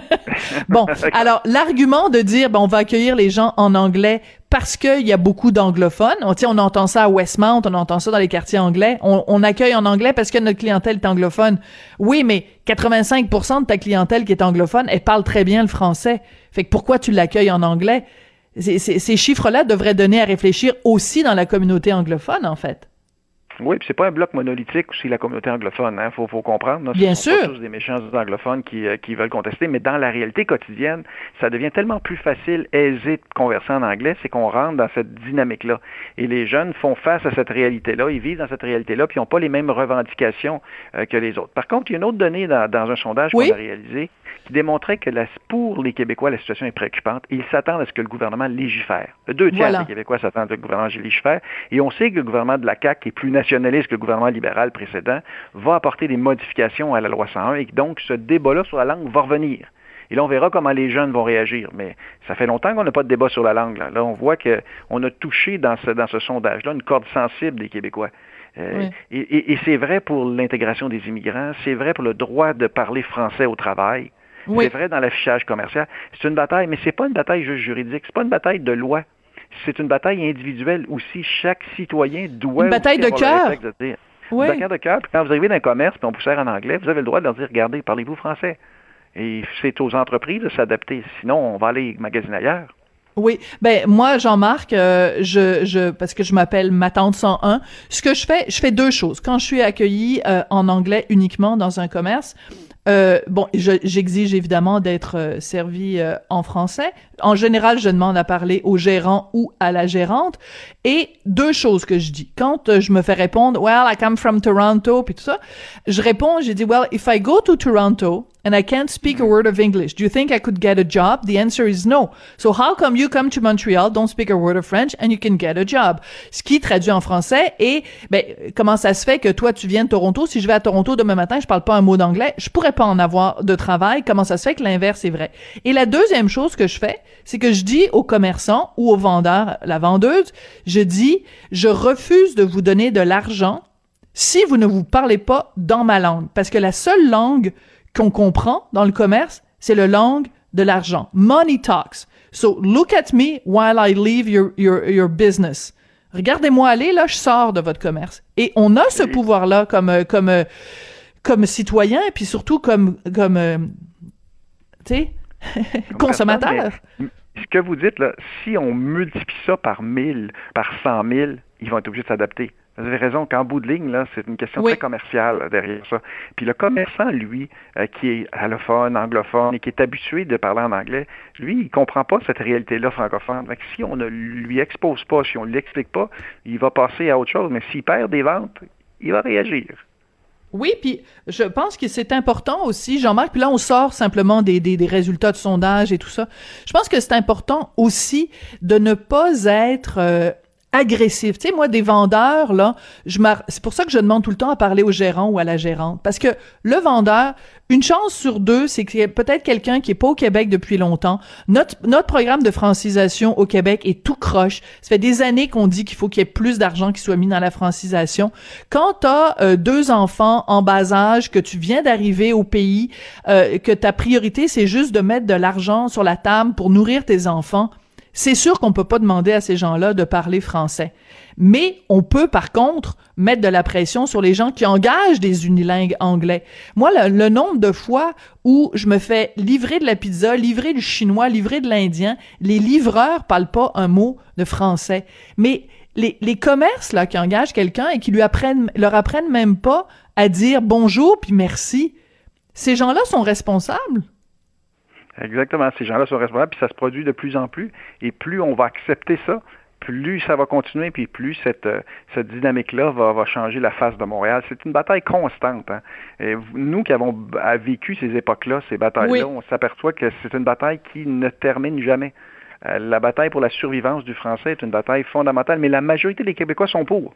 bon, alors l'argument de dire ben on va accueillir les gens en anglais parce qu'il y a beaucoup d'anglophones. On, on entend ça à Westmount, on entend ça dans les quartiers anglais. On, on, accueille en anglais parce que notre clientèle est anglophone. Oui, mais 85% de ta clientèle qui est anglophone, elle parle très bien le français. Fait que pourquoi tu l'accueilles en anglais? Ces chiffres-là devraient donner à réfléchir aussi dans la communauté anglophone, en fait. Oui, puis c'est pas un bloc monolithique aussi la communauté anglophone, hein, faut, faut comprendre. Bien ce sûr. Pas tous des méchants anglophones qui, euh, qui veulent contester, mais dans la réalité quotidienne, ça devient tellement plus facile, aisé de converser en anglais, c'est qu'on rentre dans cette dynamique-là. Et les jeunes font face à cette réalité-là, ils vivent dans cette réalité-là, puis ils n'ont pas les mêmes revendications euh, que les autres. Par contre, il y a une autre donnée dans, dans un sondage qu'on a réalisé qui démontrait que la, pour les Québécois, la situation est préoccupante et ils s'attendent à ce que le gouvernement légifère. Deux tiers des Québécois s'attendent à ce que le gouvernement légifère et on sait que le gouvernement de la CAQ est plus nationaliste que le gouvernement libéral précédent, va apporter des modifications à la loi 101 et donc ce débat-là sur la langue va revenir. Et là, on verra comment les jeunes vont réagir. Mais ça fait longtemps qu'on n'a pas de débat sur la langue. Là, on voit qu'on a touché dans ce, dans ce sondage-là une corde sensible des Québécois. Euh, et, et c'est vrai pour l'intégration des immigrants, c'est vrai pour le droit de parler français au travail. C'est vrai dans l'affichage commercial. C'est une bataille, mais c'est pas une bataille juste juridique. C'est pas une bataille de loi. C'est une bataille individuelle aussi. Chaque citoyen doit. Une bataille de cœur. Oui. Une bataille de cœur. quand vous arrivez dans un commerce, puis on vous sert en anglais, vous avez le droit de leur dire regardez, parlez-vous français. Et c'est aux entreprises de s'adapter. Sinon, on va aller magasiner ailleurs. Oui, ben moi Jean-Marc, euh, je, je parce que je m'appelle ma tante 101, ce que je fais, je fais deux choses. Quand je suis accueillie euh, en anglais uniquement dans un commerce, euh, bon, j'exige évidemment d'être euh, servi euh, en français. En général, je demande à parler au gérant ou à la gérante. Et deux choses que je dis. Quand euh, je me fais répondre, well, I come from Toronto, puis tout ça, je réponds, j'ai dit, well, if I go to Toronto and I can't speak a word of English, do you think I could get a job? The answer is no. So how come you come to Montreal, don't speak a word of French, and you can get a job? Ce qui traduit en français et, ben, comment ça se fait que toi, tu viens de Toronto, si je vais à Toronto demain matin, je parle pas un mot d'anglais, je pourrais pas en avoir de travail. Comment ça se fait que l'inverse est vrai? Et la deuxième chose que je fais, c'est que je dis aux commerçants ou aux vendeurs, la vendeuse, je dis, je refuse de vous donner de l'argent si vous ne vous parlez pas dans ma langue. Parce que la seule langue qu'on comprend dans le commerce, c'est le langue de l'argent. Money talks. So look at me while I leave your, your, your business. Regardez-moi aller, là, je sors de votre commerce. Et on a ce pouvoir-là comme, euh, comme, euh, comme citoyen, et puis surtout comme, comme, euh, tu sais, consommateur. ce que vous dites, là, si on multiplie ça par 1000, par 100 000, ils vont être obligés de s'adapter. Vous avez raison qu'en bout de ligne, là, c'est une question très commerciale derrière ça. Puis le commerçant, lui, euh, qui est allophone, anglophone et qui est habitué de parler en anglais, lui, il comprend pas cette réalité-là francophone. Donc, si on ne lui expose pas, si on ne l'explique pas, il va passer à autre chose. Mais s'il perd des ventes, il va réagir. Oui, puis je pense que c'est important aussi, Jean-Marc, puis là on sort simplement des, des, des, résultats de sondage et tout ça. Je pense que c'est important aussi de ne pas être euh, agressif. Tu sais, moi, des vendeurs, là, je c'est pour ça que je demande tout le temps à parler au gérant ou à la gérante. Parce que le vendeur, une chance sur deux, c'est qu'il y a peut-être quelqu'un qui est pas au Québec depuis longtemps. Notre, notre programme de francisation au Québec est tout croche. Ça fait des années qu'on dit qu'il faut qu'il y ait plus d'argent qui soit mis dans la francisation. Quand t'as euh, deux enfants en bas âge, que tu viens d'arriver au pays, euh, que ta priorité, c'est juste de mettre de l'argent sur la table pour nourrir tes enfants, c'est sûr qu'on peut pas demander à ces gens-là de parler français. Mais on peut, par contre, mettre de la pression sur les gens qui engagent des unilingues anglais. Moi, le, nombre de fois où je me fais livrer de la pizza, livrer du chinois, livrer de l'indien, les livreurs parlent pas un mot de français. Mais les, les commerces, là, qui engagent quelqu'un et qui lui apprennent, leur apprennent même pas à dire bonjour puis merci, ces gens-là sont responsables. Exactement. Ces gens-là sont responsables, puis ça se produit de plus en plus. Et plus on va accepter ça, plus ça va continuer, puis plus cette, euh, cette dynamique-là va, va changer la face de Montréal. C'est une bataille constante. Hein. Et nous qui avons vécu ces époques-là, ces batailles-là, on s'aperçoit que c'est une bataille qui ne termine jamais. Euh, la bataille pour la survivance du français est une bataille fondamentale, mais la majorité des Québécois sont pour.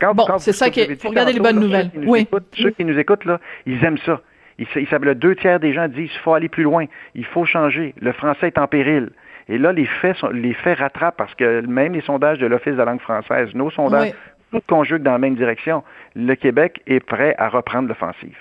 Quand, bon, c'est ça qu'il faut regarder les bonnes nouvelles. oui. ceux qui nous écoutent, là, ils aiment ça. Il, le deux tiers des gens disent qu'il faut aller plus loin, il faut changer, le français est en péril. Et là, les faits, sont, les faits rattrapent parce que même les sondages de l'Office de la langue française, nos sondages, tout conjuguent dans la même direction. Le Québec est prêt à reprendre l'offensive.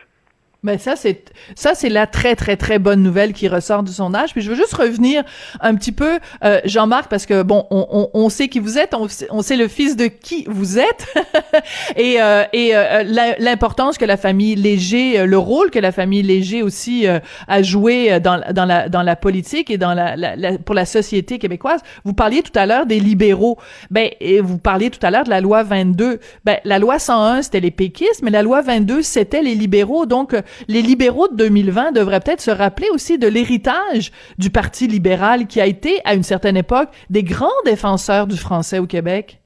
Mais ça c'est ça c'est la très très très bonne nouvelle qui ressort du sondage. Puis je veux juste revenir un petit peu, euh, Jean-Marc, parce que bon, on, on, on, sait qui vous êtes, on, on, sait le fils de qui vous êtes, et, euh, et euh, l'importance que la famille Léger, le rôle que la famille Léger aussi a joué dans, dans la dans la politique et dans la, la, pour la société québécoise. Vous parliez tout à l'heure des libéraux, ben et vous parliez tout à l'heure de la loi 22. Ben la loi 101 c'était les péquistes, mais la loi 22 c'était les libéraux, donc les libéraux de 2020 devraient peut-être se rappeler aussi de l'héritage du Parti libéral qui a été, à une certaine époque, des grands défenseurs du français au Québec.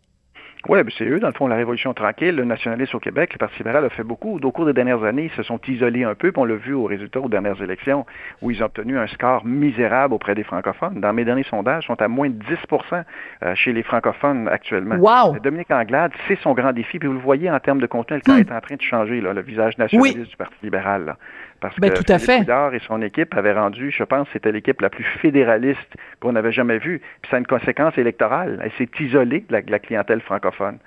Oui, ben, c'est eux, dans le fond, la Révolution tranquille, le nationalisme au Québec, le Parti libéral a fait beaucoup. Au cours des dernières années, ils se sont isolés un peu, puis on l'a vu aux résultats aux dernières élections, où ils ont obtenu un score misérable auprès des francophones. Dans mes derniers sondages, ils sont à moins de 10% euh, chez les francophones actuellement. Wow! Dominique Anglade, c'est son grand défi, puis vous le voyez en termes de contenu, elle hmm. est en train de changer, là, le visage nationaliste du Parti libéral. Parce ben, que tout à fait. et son équipe avaient rendu, je pense, c'était l'équipe la plus fédéraliste qu'on n'avait jamais vue. Puis ça a une conséquence électorale. Elle s'est isolée de la, clientèle francophone.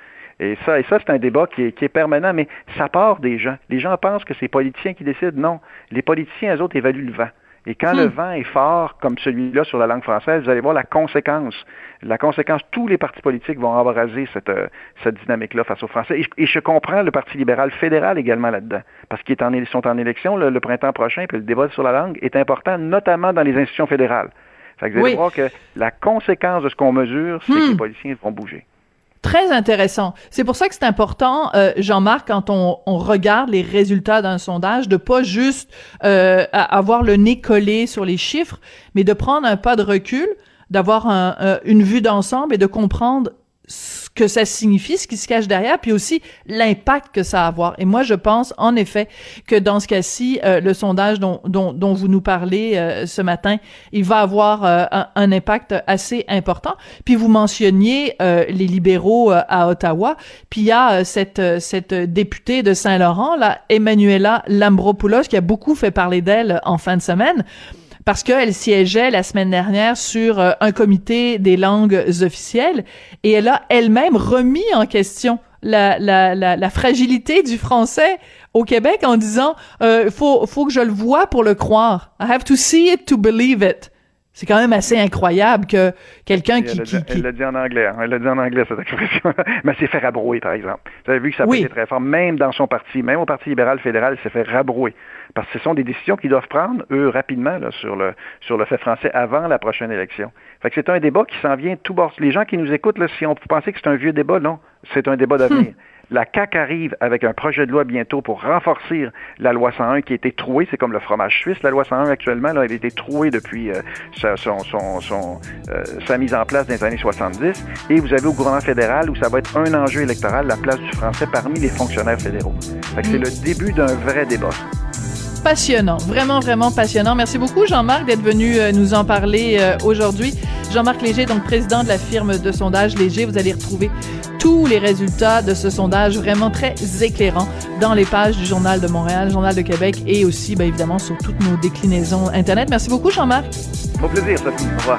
Et ça, et ça c'est un débat qui est, qui est, permanent, mais ça part des gens. Les gens pensent que c'est les politiciens qui décident. Non. Les politiciens, eux autres, évaluent le vent. Et quand le hmm. vent est fort, comme celui-là sur la langue française, vous allez voir la conséquence. La conséquence, tous les partis politiques vont embraser cette, euh, cette dynamique-là face aux Français. Et, je comprends le Parti libéral fédéral également là-dedans, parce qu'ils sont en élection le, printemps prochain, puis le débat sur la langue est important, notamment dans les institutions fédérales. Fait que vous allez voir que la conséquence de ce qu'on mesure, c'est que les hmm. politiciens vont bouger. Très intéressant. C'est pour ça que c'est important, euh, Jean-Marc, quand on, on, regarde les résultats d'un sondage, de pas juste euh, avoir le nez collé sur les chiffres, mais de prendre un pas de recul, d'avoir un, une vue d'ensemble et de comprendre ce que ça signifie, ce qui se cache derrière, puis aussi l'impact que ça va avoir. Et moi, je pense en effet que dans ce cas-ci, euh, le sondage dont, dont, dont, vous nous parlez euh, ce matin, il va avoir euh, un, impact assez important. Puis vous mentionniez les libéraux à Ottawa, puis il y a cette, cette députée de Saint-Laurent, là, Emmanuela Lambropoulos, qui a beaucoup fait parler d'elle en fin de semaine parce qu'elle siégeait la semaine dernière sur euh, un comité des langues officielles et elle a elle-même remis en question la, la, la, la, fragilité du français au Québec en disant euh, faut faut que je le vois pour le croire. I have to see it to believe it. C'est quand même assez incroyable que quelqu'un qui, qui, Elle l'a dit en anglais. Hein. Elle l'a dit en anglais, cette expression. Mais elle s'est fait rabrouer, par exemple. Vous avez vu que ça a été très fort, même dans son parti, même au Parti libéral fédéral, elle s'est fait rabrouer. Parce que ce sont des décisions qu'ils doivent prendre, eux, rapidement, là, sur, le, sur le fait français avant la prochaine élection. Fait que c'est un débat qui s'en vient tout bord. Les gens qui nous écoutent, là, si on pensait que c'est un vieux débat, non. C'est un débat d'avenir. La CAQ arrive avec un projet de loi bientôt pour renforcer la loi 101 qui a été trouée. C'est comme le fromage suisse, la loi 101 actuellement. Là, elle a été trouée depuis euh, sa, son, son, son, euh, sa mise en place dans les années 70. Et vous avez au gouvernement fédéral où ça va être un enjeu électoral, la place du français parmi les fonctionnaires fédéraux. C'est le début d'un vrai débat passionnant, vraiment, vraiment passionnant. Merci beaucoup, Jean-Marc, d'être venu euh, nous en parler euh, aujourd'hui. Jean-Marc Léger, donc président de la firme de sondage Léger. Vous allez retrouver tous les résultats de ce sondage vraiment très éclairant dans les pages du Journal de Montréal, Journal de Québec et aussi, bien évidemment, sur toutes nos déclinaisons Internet. Merci beaucoup, Jean-Marc. Au plaisir, Sophie. Au revoir.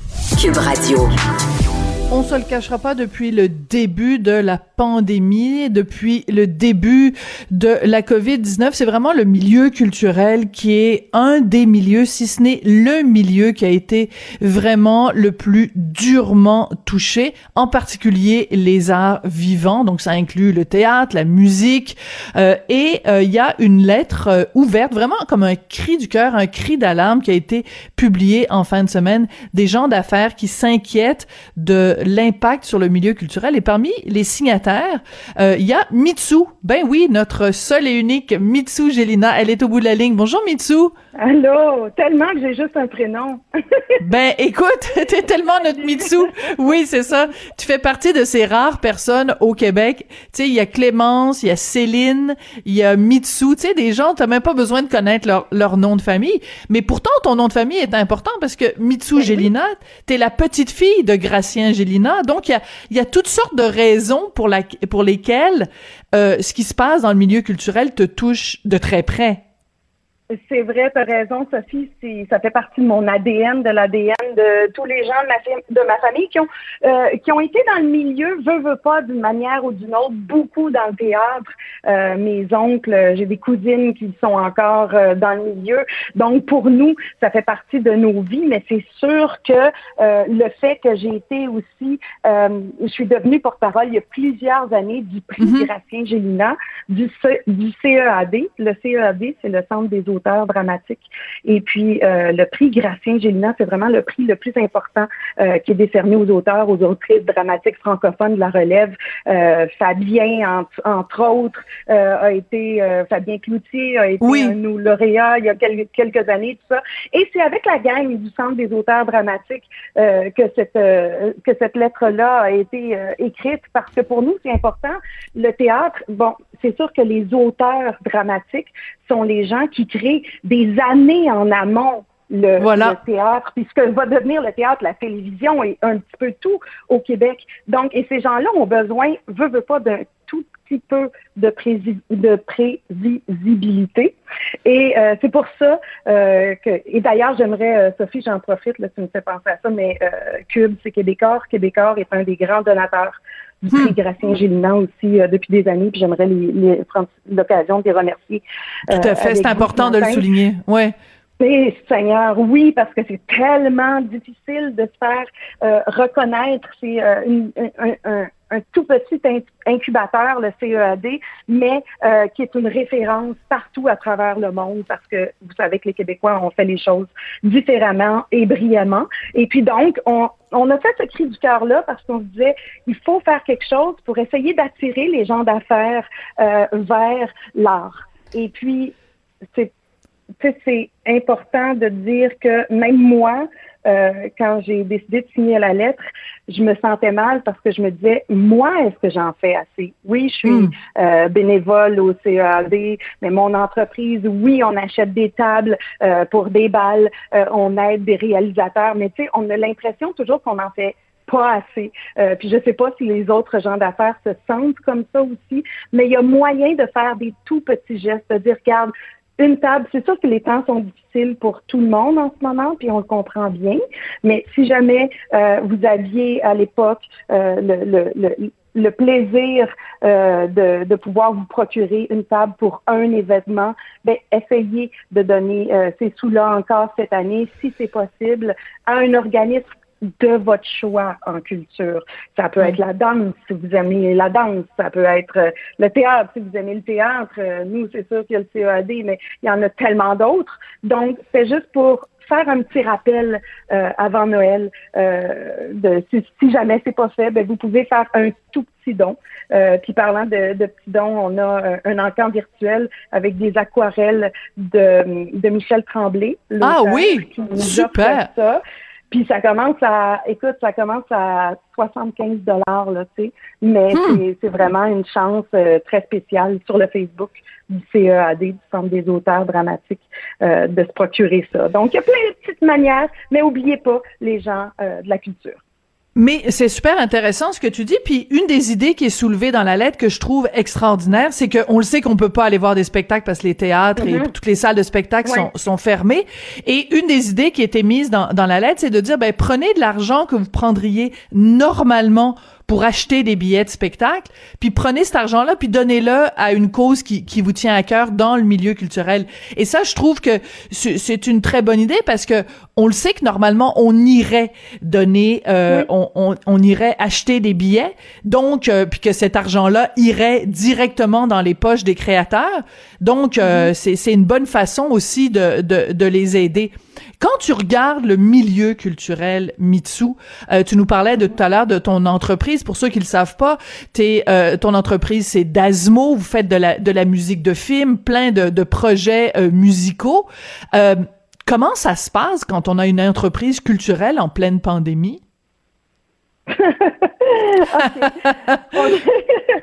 Cube Radio. On se le cachera pas depuis le début de la pandémie, depuis le début de la COVID-19, c'est vraiment le milieu culturel qui est un des milieux, si ce n'est le milieu qui a été vraiment le plus durement touché, en particulier les arts vivants, donc ça inclut le théâtre, la musique, euh, et euh, il y a une lettre euh, ouverte, vraiment comme un cri du cœur, un cri d'alarme qui a été publié en fin de semaine, des gens d'affaires qui s'inquiètent de l'impact sur le milieu culturel. Et parmi les signataires, euh, il y a Mitsu. Ben oui, notre seule et unique Mitsu Gélina. Elle est au bout de la ligne. Bonjour Mitsu. Allô, tellement que j'ai juste un prénom. ben écoute, t'es tellement notre Mitsu. Oui, c'est ça. Tu fais partie de ces rares personnes au Québec. Tu sais, il y a Clémence, il y a Céline, il y a Mitsu. Tu sais, des gens, t'as même pas besoin de connaître leur, leur nom de famille. Mais pourtant, ton nom de famille est important parce que Mitsu ben Gélina, t'es la petite fille de Gracien Gélina. Donc, il y a, y a toutes sortes de raisons pour, la, pour lesquelles euh, ce qui se passe dans le milieu culturel te touche de très près. C'est vrai, tu as raison, Sophie. Ça fait partie de mon ADN, de l'ADN de tous les gens de ma, de ma famille qui ont, euh, qui ont été dans le milieu, veut, veut pas, d'une manière ou d'une autre, beaucoup dans le théâtre. Euh, mes oncles, j'ai des cousines qui sont encore euh, dans le milieu. Donc, pour nous, ça fait partie de nos vies, mais c'est sûr que le fait que j'ai été aussi, je suis devenue porte-parole il y a plusieurs années du prix mm Gracien Gélina, du, du CEAD. Le CEAD, c'est le Centre des auteurs dramatique. Et puis, euh, le prix Gracien Gélina, c'est vraiment le prix le plus important euh, qui est décerné aux auteurs, aux autrices dramatiques francophones de la relève. Euh, Fabien, entre, autres, a été, Fabien Cloutier a été un nous lauréat il y a quelques, années, tout ça. Et c'est avec la gang du Centre des auteurs dramatiques que cette, que cette lettre-là a été écrite parce que pour nous, c'est important. Le théâtre, bon, c'est sûr que les auteurs dramatiques sont les gens qui créent des années en amont le, théâtre, puisque va devenir le théâtre, la télévision et un petit peu tout au Québec. Donc, et ces gens-là ont besoin, veut, veut pas, d'un tout petit peu de, de prévisibilité. Et euh, c'est pour ça euh, que, et d'ailleurs, j'aimerais, euh, Sophie, j'en profite, là, tu me fais penser à ça, mais Cube, c'est Québécois. Québécois est un des grands donateurs du prix hmm. Gracien Gélina aussi depuis des années, puis j'aimerais les, prendre l'occasion de les remercier. Tout à fait, c'est important de le souligner. Ouais. Mais Seigneur, oui, parce que c'est tellement difficile de se faire reconnaître. C'est un, un tout petit incubateur, le CEAD, mais euh, qui est une référence partout à travers le monde parce que vous savez que les Québécois ont fait les choses différemment et brillamment. Et puis donc, on, on a fait ce cri du cœur-là parce qu'on se disait, il faut faire quelque chose pour essayer d'attirer les gens d'affaires euh, vers l'art. Et puis, c'est c'est important de dire que même moi, euh, quand j'ai décidé de signer la lettre, je me sentais mal parce que je me disais, moi, est-ce que j'en fais assez? Oui, je suis hmm. euh, bénévole au CEAD, mais mon entreprise, oui, on achète des tables euh, pour des balles, on aide des réalisateurs, mais tu sais, on a l'impression toujours qu'on en fait pas assez. puis je sais pas si les autres gens d'affaires se sentent comme ça aussi, mais il y a moyen de faire des tout petits gestes, de dire, regarde, une table, c'est sûr que les temps sont difficiles pour tout le monde en ce moment, puis on le comprend bien. Mais si jamais euh, vous aviez à l'époque euh, le, le, le, plaisir euh, de, de, pouvoir vous procurer une table pour un événement, ben essayez de donner ces sous-là encore cette année, si c'est possible, à un organisme de votre choix en culture. Ça peut être la danse si vous aimez la danse, ça peut être euh, le théâtre si vous aimez le théâtre. Euh, nous, c'est sûr qu'il y a le CEAD, mais il y en a tellement d'autres. Donc, c'est juste pour faire un petit rappel euh, avant Noël. de, si, jamais c'est pas fait, ben, vous pouvez faire un tout petit don. puis parlant de, de petits dons, on a un, un virtuel avec des aquarelles de, de Michel Tremblay. Ah oui, super. Ça. Puis ça commence à, écoute, ça commence à 75 dollars là, tu sais, mais hmm. c'est vraiment une chance euh, très spéciale sur le Facebook du CEAD, du Centre des auteurs dramatiques, euh, de se procurer ça. Donc il y a plein de petites manières, mais oubliez pas les gens euh, de la culture. Mais c'est super intéressant ce que tu dis. Puis une des idées qui est soulevée dans la lettre que je trouve extraordinaire, c'est qu'on le sait qu'on peut pas aller voir des spectacles parce que les théâtres et mm-hmm. toutes les salles de spectacle sont, sont fermées. Et une des idées qui était mise dans, dans la lettre, c'est de dire, ben prenez de l'argent que vous prendriez normalement pour acheter des billets de spectacle, puis prenez cet argent-là, puis donnez-le à une cause qui, qui vous tient à cœur dans le milieu culturel. Et ça, je trouve que c'est une très bonne idée parce que on le sait que normalement on irait donner, euh, on, on, irait acheter des billets, donc euh, puis que cet argent-là irait directement dans les poches des créateurs. Donc euh, mm-hmm. c'est une bonne façon aussi de, de, de les aider. Quand tu regardes le milieu culturel Mitsu, euh, tu nous parlais de tout à l'heure de ton entreprise. Pour ceux qui le savent pas, euh, ton entreprise c'est Dasmo. Vous faites de la de la musique de film, plein de, de projets euh, musicaux. comment ça se passe quand on a une entreprise culturelle en pleine pandémie? on, a,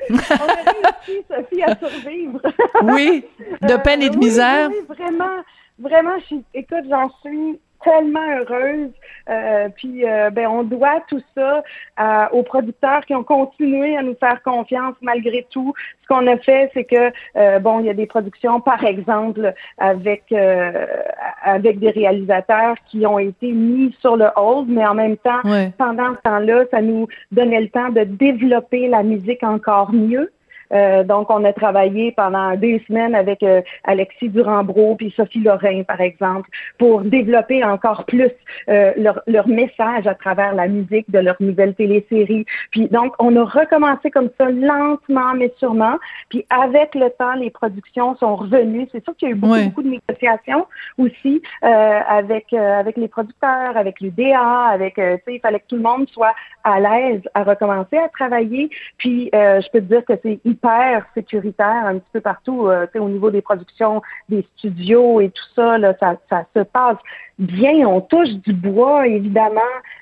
réussi, Sophie, à survivre. oui, de peine et de misère. Oui, vraiment, vraiment, je, écoute, j'en suis tellement heureuse. Euh, puis, euh, ben, on doit tout ça aux producteurs qui ont continué à nous faire confiance malgré tout. Ce qu'on a fait, c'est que euh, bon, il y a des productions, par exemple, avec avec des réalisateurs qui ont été mis sur le hold, mais en même temps, pendant ce temps-là, ça nous donnait le temps de développer la musique encore mieux. Euh, donc, on a travaillé pendant deux semaines avec euh, Alexis Durambro puis Sophie Lorrain, par exemple, pour développer encore plus euh, leur, leur, message à travers la musique de leur nouvelle télésérie. Puis donc, on a recommencé comme ça lentement mais sûrement. Puis avec le temps, les productions sont revenues. C'est sûr qu'il y a eu beaucoup, beaucoup de négociations aussi avec avec les producteurs, avec l'UDA, avec tu sais, il fallait que tout le monde soit à l'aise à recommencer à travailler. Puis je peux te dire que c'est hyper sécuritaire un petit peu partout, euh, au niveau des productions, des studios et tout ça, là, ça, ça se passe bien. On touche du bois, évidemment,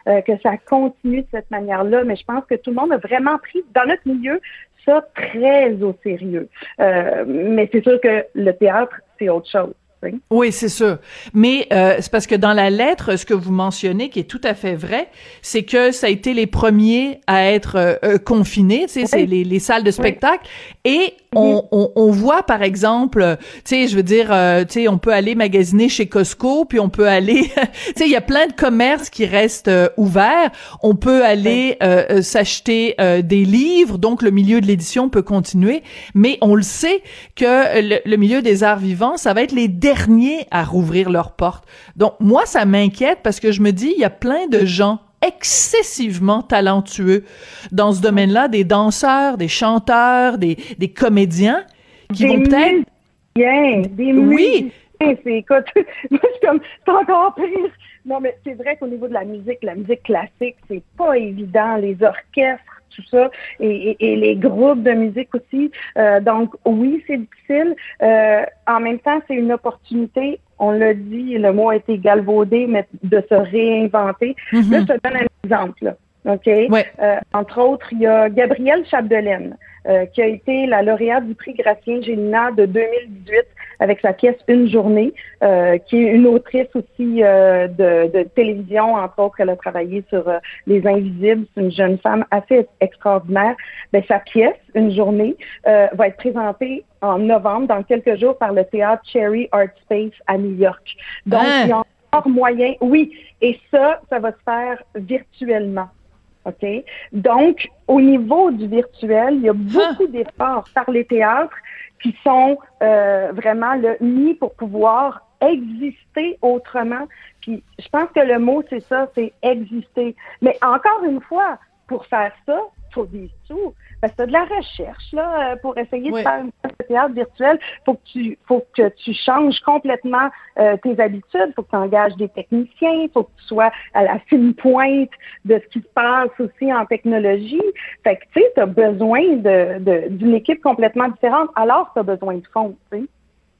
euh, que ça continue de cette manière-là, mais je pense que tout le monde a vraiment pris, dans notre milieu, ça très au sérieux. Euh, mais c'est sûr que le théâtre, c'est autre chose. Oui, c'est sûr. Mais euh, c'est parce que dans la lettre, ce que vous mentionnez, qui est tout à fait vrai, c'est que ça a été les premiers à être euh, euh, confinés, tu sais, c'est les, les, salles de spectacle, et on, on, on, voit par exemple, tu sais, je veux dire, tu sais, on peut aller magasiner chez Costco, puis on peut aller, tu sais, il y a plein de commerces qui restent ouverts. On peut aller s'acheter des livres, donc le milieu de l'édition peut continuer, mais on le sait que le, le milieu des arts vivants, ça va être les derniers à rouvrir leurs portes. Donc moi, ça m'inquiète parce que je me dis, il y a plein de gens excessivement talentueux dans ce domaine-là, des danseurs, des chanteurs, des, des comédiens qui Des vont peut-être... musiciens, des Oui. musiciens, écoute, moi je suis comme c'est encore pire. Non mais c'est vrai qu'au niveau de la musique, la musique classique, c'est pas évident, les orchestres, tout ça, et, et- et les groupes de musique aussi. Euh, donc oui, c'est difficile. Euh, en même temps, c'est une opportunité. On l'a dit, le mot a été galvaudé, mais de se réinventer. Mhm. Là, je te donne un exemple. là. OK? Euh, entre autres, il y a Gabrielle Chapdelaine, euh, qui a été la lauréate du prix Gratien Gélina de 2018 avec sa pièce Une journée, euh, qui est une autrice aussi euh, de, de télévision, entre autres, elle a travaillé sur euh, Les Invisibles, c'est une jeune femme assez extraordinaire. Ben, sa pièce, Une journée, euh, va être présentée en novembre, dans quelques jours, par le théâtre Cherry Art Space à New York. Donc, Hein? il y a encore moyen, oui, et ça, ça va se faire virtuellement. OK? Donc, au niveau du virtuel, il y a beaucoup d'efforts par les théâtres qui sont euh, vraiment le mis pour pouvoir exister autrement. Puis, je pense que le mot, c'est ça, c'est exister. Mais encore une fois, pour faire ça, il faut des sous. Que c'est de la recherche, là, euh, pour essayer Oui. de faire une pièce de théâtre virtuel. Faut que tu, faut que tu changes complètement euh, tes habitudes. Faut que tu engages des techniciens. Faut que tu sois à la fine pointe de ce qui se passe aussi en technologie. Fait que, tu sais, tu as besoin de, de- d'une équipe complètement différente. Alors, tu as besoin de fonds, tu sais.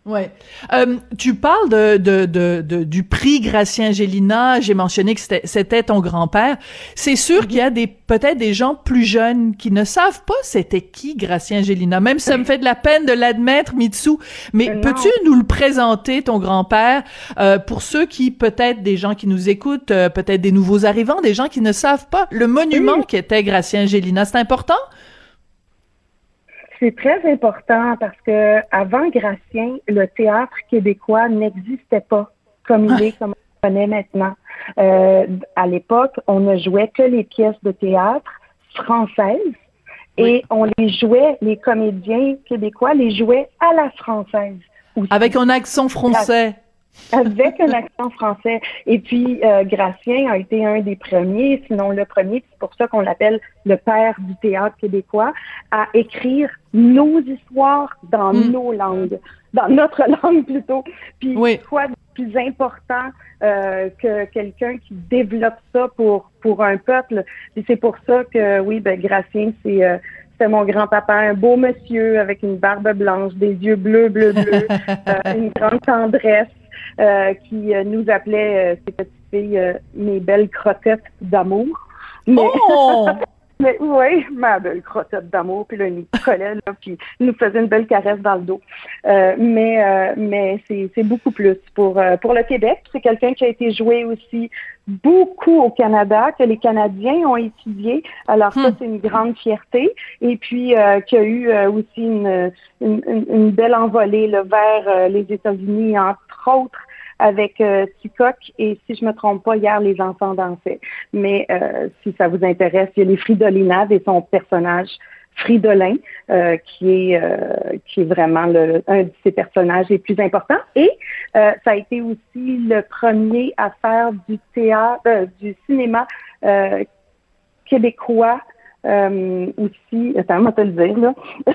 Ouais. Euh, tu parles de, de, de, de- du prix Gratien Gélina. J'ai mentionné que c'était, c'était ton grand-père. C'est sûr qu'il y a des peut-être des gens plus jeunes qui ne savent pas c'était qui Gratien Gélina. Même si ça me fait de la peine de l'admettre, Mitsu. Mais non. peux-tu nous le présenter, ton grand-père, euh, pour ceux qui peut-être des gens qui nous écoutent, euh, peut-être des nouveaux arrivants, des gens qui ne savent pas le monument qui était Gratien Gélina? C'est important? C'est très important parce que avant Gratien, le théâtre québécois n'existait pas comme il est, comme on le connaît maintenant. Euh, à l'époque, on ne jouait que les pièces de théâtre françaises et on les jouait, les comédiens québécois les jouaient à la française. aussi. Avec un accent français. Avec un accent français. Et puis, euh, Gratien a été un des premiers, sinon le premier, c'est pour ça qu'on l'appelle le père du théâtre québécois, à écrire nos histoires dans Mm. nos langues, dans notre langue plutôt. Puis, quoi de plus important euh, que quelqu'un qui développe ça pour, pour un peuple? Et c'est pour ça que, oui, ben, Gratien, c'est... euh, c'était mon grand-papa, un beau monsieur avec une barbe blanche, des yeux bleus, bleus, bleus, euh, une grande tendresse, euh, qui euh, nous appelait, euh, ses petites filles, euh, mes belles crottes d'amour. Mais, Oh! mais oui, ma belle crottette d'amour. Puis là, il nous collait, là, puis il nous faisait une belle caresse dans le dos. Euh, mais euh, mais c'est c'est beaucoup plus pour euh, pour le Québec. C'est quelqu'un qui a été joué aussi beaucoup au Canada, que les Canadiens ont étudié. Alors ça, c'est une grande fierté. Et puis, euh, qui a eu euh, aussi une, une, une- une belle envolée là, vers euh, les États-Unis, entre autres avec euh, et si je me trompe pas, hier, les enfants dansaient. Mais euh, si ça vous intéresse, il y a les Fridolinades et son personnage Fridolin, euh, qui est euh, qui est vraiment le, un de ses personnages les plus importants. Et euh, ça a été aussi le premier à faire du théâtre, euh, du cinéma euh, québécois euh, aussi. Attends, on va te le dire là.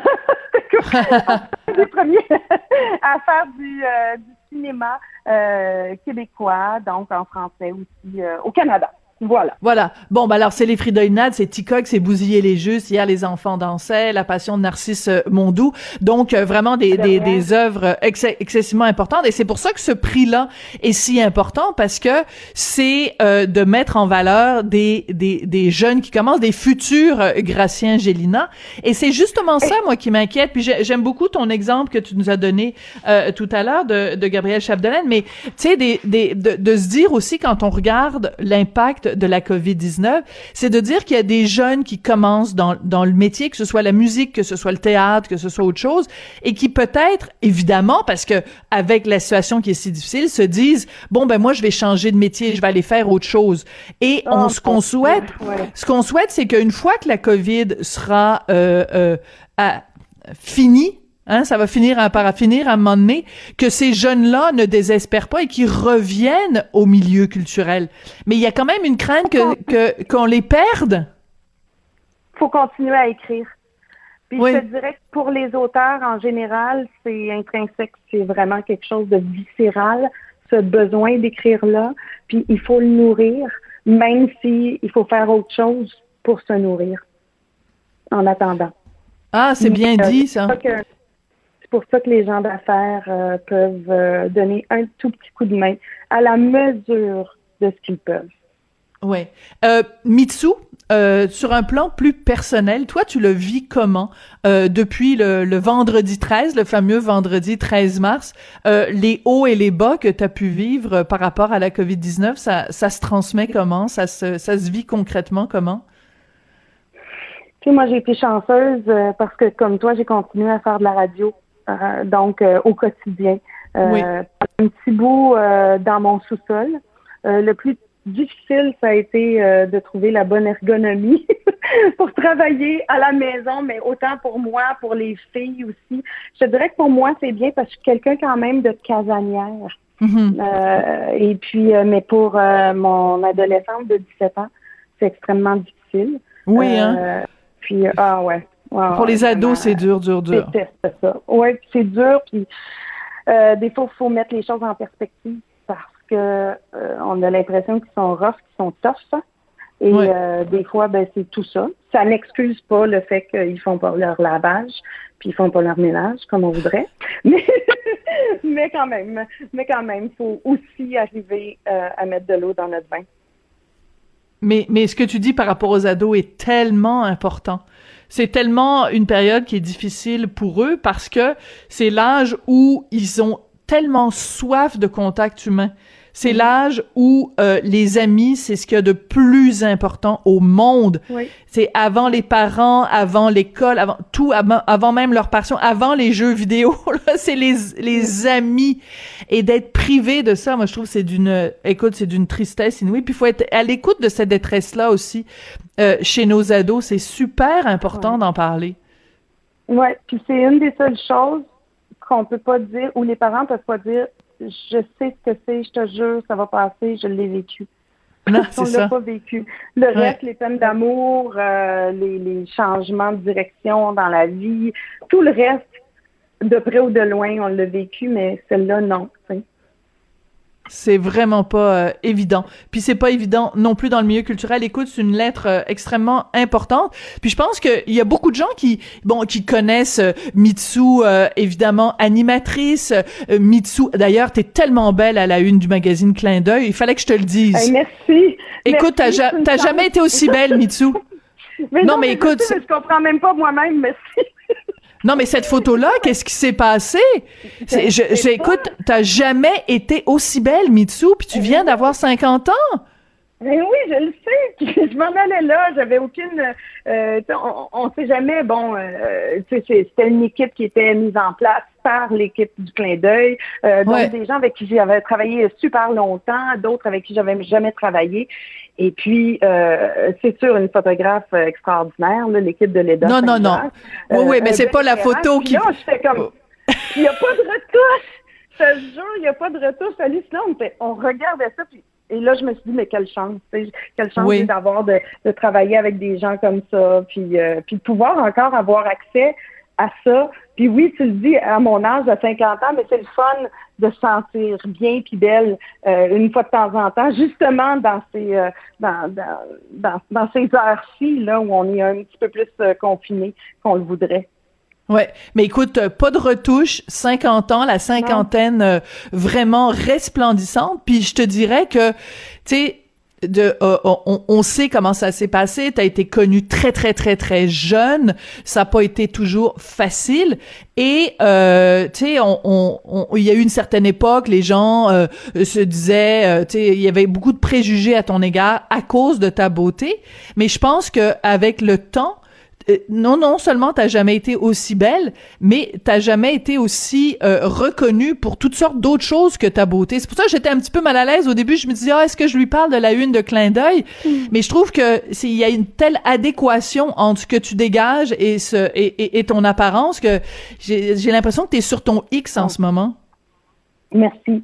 des premiers à faire du, euh, du cinéma euh, québécois, donc en français aussi euh, au Canada. Voilà. Voilà. Bon, ben alors, c'est les Fridolinades, c'est Ticoc, c'est Bousiller les Justes, hier, les enfants dansaient, La Passion de Narcisse euh, Mondou. Donc, euh, vraiment des, des, des œuvres ex- excessivement importantes. Et c'est pour ça que ce prix-là est si important, parce que c'est euh, de mettre en valeur des, des, des jeunes qui commencent, des futurs euh, Gracien Gélina. Et c'est justement ça, moi, qui m'inquiète. Puis j'ai- j'aime beaucoup ton exemple que tu nous as donné euh, tout à l'heure de, de Gabriel Chapdelaine, mais tu sais, des, des, de, de se dire aussi, quand on regarde l'impact de la COVID-19, c'est de dire qu'il y a des jeunes qui commencent dans, dans le métier, que ce soit la musique, que ce soit le théâtre, que ce soit autre chose, et qui peut-être, évidemment, parce que avec la situation qui est si difficile, se disent, bon, ben moi, je vais changer de métier, je vais aller faire autre chose. Et on, Oh, ce qu'on souhaite, ouais. ce qu'on souhaite, c'est qu'une fois que la COVID sera euh, euh, à- finie, Hein, ça va finir à, par finir à un moment donné que ces jeunes-là ne désespèrent pas et qu'ils reviennent au milieu culturel. Mais il y a quand même une crainte que que- qu'on les perde? faut continuer à écrire. Puis je te dirais que pour les auteurs en général, c'est intrinsèque, c'est vraiment quelque chose de viscéral, ce besoin d'écrire là. Puis il faut le nourrir, même si il faut faire autre chose pour se nourrir. En attendant. Ah, c'est bien euh, dit ça. que- pour ça que les gens d'affaires euh, peuvent euh, donner un tout petit coup de main à la mesure de ce qu'ils peuvent. Ouais. Euh, Mitsu, euh, sur un plan plus personnel, toi, tu le vis comment euh, depuis le, le vendredi 13, le fameux vendredi 13 mars, euh, les hauts et les bas que tu as pu vivre par rapport à la COVID-19, ça, ça se transmet comment? Ça se, ça se vit concrètement comment? Tu sais, moi, j'ai été chanceuse parce que, comme toi, j'ai continué à faire de la radio, donc euh, au quotidien. Euh, Oui. Un petit bout euh, dans mon sous-sol. Euh, le plus difficile, ça a été euh, de trouver la bonne ergonomie pour travailler à la maison, mais autant pour moi, pour les filles aussi. Je dirais que pour moi, c'est bien parce que je suis quelqu'un quand même de casanière. Euh, et puis, euh, mais pour euh, mon adolescente de 17 ans, c'est extrêmement difficile. Oui, hein? Euh, Puis, ah ouais. Pour les ados, c'est dur, dur, je dur. déteste ça. Oui, c'est dur. Puis, euh, des fois, il faut mettre les choses en perspective parce que euh, on a l'impression qu'ils sont rough, qu'ils sont tough. Et euh, des fois, ben, c'est tout ça. Ça n'excuse pas le fait qu'ils font pas leur lavage, puis ils font pas leur ménage comme on voudrait. Mais, mais quand même, mais quand même, il faut aussi arriver à mettre de l'eau dans notre bain. Mais, mais ce que tu dis par rapport aux ados est tellement important. C'est tellement une période qui est difficile pour eux parce que c'est l'âge où ils ont tellement soif de contact humain. C'est l'âge où euh, les amis, c'est ce qu'il y a de plus important au monde. Oui. C'est avant les parents, avant l'école, avant tout, avant, avant même leur passion, avant les jeux vidéo. c'est les les amis et d'être privé de ça. Moi, je trouve c'est d'une, écoute, c'est d'une tristesse inouïe. Puis il faut être à l'écoute de cette détresse là aussi euh, chez nos ados. C'est super important d'en parler. Ouais, puis c'est une des seules choses qu'on peut pas dire, ou les parents peuvent pas dire, je sais ce que c'est, je te jure, ça va passer, je l'ai vécu. Non, On l'a pas vécu. Le Ouais. reste, les peines d'amour, euh, les, les changements de direction dans la vie, tout le reste, de près ou de loin, on l'a vécu, mais celle-là, non. C'est vraiment pas euh, évident. Puis c'est pas évident non plus dans le milieu culturel. Écoute, c'est une lettre euh, extrêmement importante. Puis je pense qu'il y a beaucoup de gens qui, bon, qui connaissent euh, Mitsu, euh, évidemment animatrice. Euh, Mitsu, d'ailleurs, t'es tellement belle à la une du magazine Clin d'œil. Il fallait que je te le dise. Hey, merci. Écoute, t'as ja- jamais été aussi belle, Mitsu. Mais Non, non, mais écoute, sais, mais je comprends même pas moi-même, merci. Non, mais cette photo-là, qu'est-ce qui s'est passé? C'est, je, je- écoute, t'as jamais été aussi belle, Mitsu, puis tu viens d'avoir 50 ans? Mais oui, je le sais. Je m'en allais là. J'avais aucune. euh, on, on sait jamais. Bon, euh, c'était une équipe qui était mise en place par l'équipe du clin d'œil. Euh, donc Ouais. des gens avec qui j'avais travaillé super longtemps, d'autres avec qui j'avais jamais travaillé. Et puis, euh, c'est sûr, une photographe euh, extraordinaire, là, l'équipe de l'EDA. Non, non, non. Oui, oui, mais un c'est pas la photo qui- Oh. là, j'étais comme. Il n'y a pas de retouche. Je te jure, il n'y a pas de retouche. Hallucinant. On, fait- on regardait ça, puis et là, je me suis dit, mais quelle chance, quelle chance Oui. d'avoir de, de travailler avec des gens comme ça, puis, euh, puis de pouvoir encore avoir accès à ça. Puis oui, tu le dis, à mon âge de 50 ans, mais c'est le fun de se sentir bien puis belle euh, une fois de temps en temps, justement dans ces euh, dans, dans, dans, dans ces heures-ci là où on est un petit peu plus euh, confiné qu'on le voudrait. Ouais, mais écoute, euh, pas de retouche, 50 ans, la cinquantaine euh, vraiment resplendissante. Puis je te dirais que, tu sais, de, euh, on, on sait comment ça s'est passé. T'as été connu très très très très jeune. Ça n'a pas été toujours facile. Et euh, tu sais, on, on, on- il y a eu une certaine époque, les gens euh, se disaient, euh, tu sais, il y avait beaucoup de préjugés à ton égard à cause de ta beauté. Mais je pense que avec le temps euh, non, non seulement t'as jamais été aussi belle, mais t'as jamais été aussi euh, reconnue pour toutes sortes d'autres choses que ta beauté. C'est pour ça que j'étais un petit peu mal à l'aise au début. Je me disais, ah, est-ce que je lui parle de la une de clin d'œil? Mm. Mais je trouve que il y a une telle adéquation entre ce que tu dégages et ce et, et, ton apparence que j'ai l'impression que t'es sur ton X en ce moment. Merci.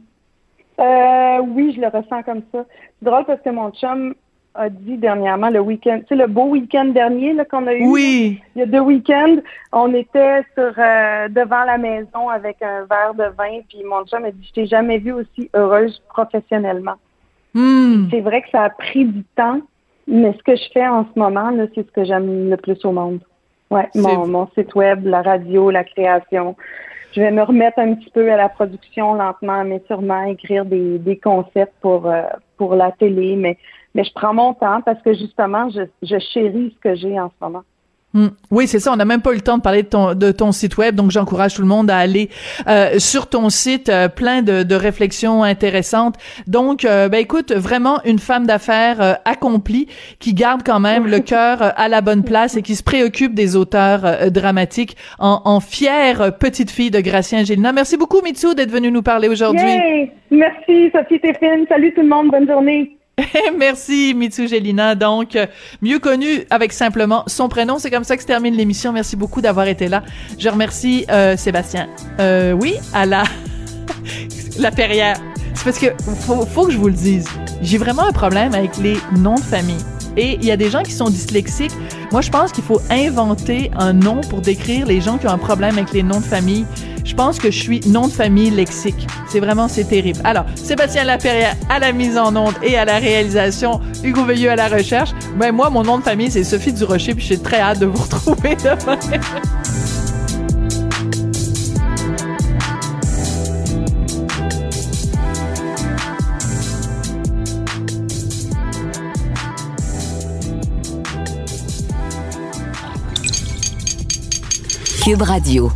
Euh, oui, je le ressens comme ça. C'est drôle parce que mon chum a dit dernièrement le week-end, tu sais, le beau week-end dernier qu'on a eu. Oui. il y a deux week-ends, on était sur euh, devant la maison avec un verre de vin, puis mon chum a dit Je t'ai jamais vue aussi heureuse professionnellement. Hmm. C'est vrai que ça a pris du temps, mais ce que je fais en ce moment, là, c'est ce que j'aime le plus au monde. Ouais, mon, mon site web, la radio, la création. Je vais me remettre un petit peu à la production lentement, mais sûrement écrire des, des concepts pour, euh, pour la télé, mais mais je prends mon temps parce que justement, je, je chéris ce que j'ai en ce moment. Hmm. Oui, c'est ça. On n'a même pas eu le temps de parler de ton, de ton site web, donc j'encourage tout le monde à aller euh, sur ton site, euh, plein de, de, réflexions intéressantes. Donc, euh, ben écoute, vraiment une femme d'affaires accomplie qui garde quand même le cœur à la bonne place et qui se préoccupe des auteurs dramatiques en, en, fière petite fille de Gracien Gélina. Merci beaucoup, Mitsu, d'être venu nous parler aujourd'hui. Merci, Sophie Téphine. Salut tout le monde. Bonne journée. Merci Mitsu Gelina, donc euh, mieux connu avec simplement son prénom. C'est comme ça que se termine l'émission. Merci beaucoup d'avoir été là. Je remercie euh, Sébastien. Euh, oui, à la la Perrière. C'est parce que faut, faut que je vous le dise. J'ai vraiment un problème avec les noms de famille. Et il y a des gens qui sont dyslexiques. Moi, je pense qu'il faut inventer un nom pour décrire les gens qui ont un problème avec les noms de famille. Je pense que je suis nom de famille lexique. C'est vraiment, c'est terrible. Alors, Sébastien Laperrière à la mise en onde et à la réalisation, Hugo Veilleux à la recherche. Ben, moi, mon nom de famille, c'est Sophie Durocher, puis j'ai très hâte de vous retrouver demain. Cube Radio.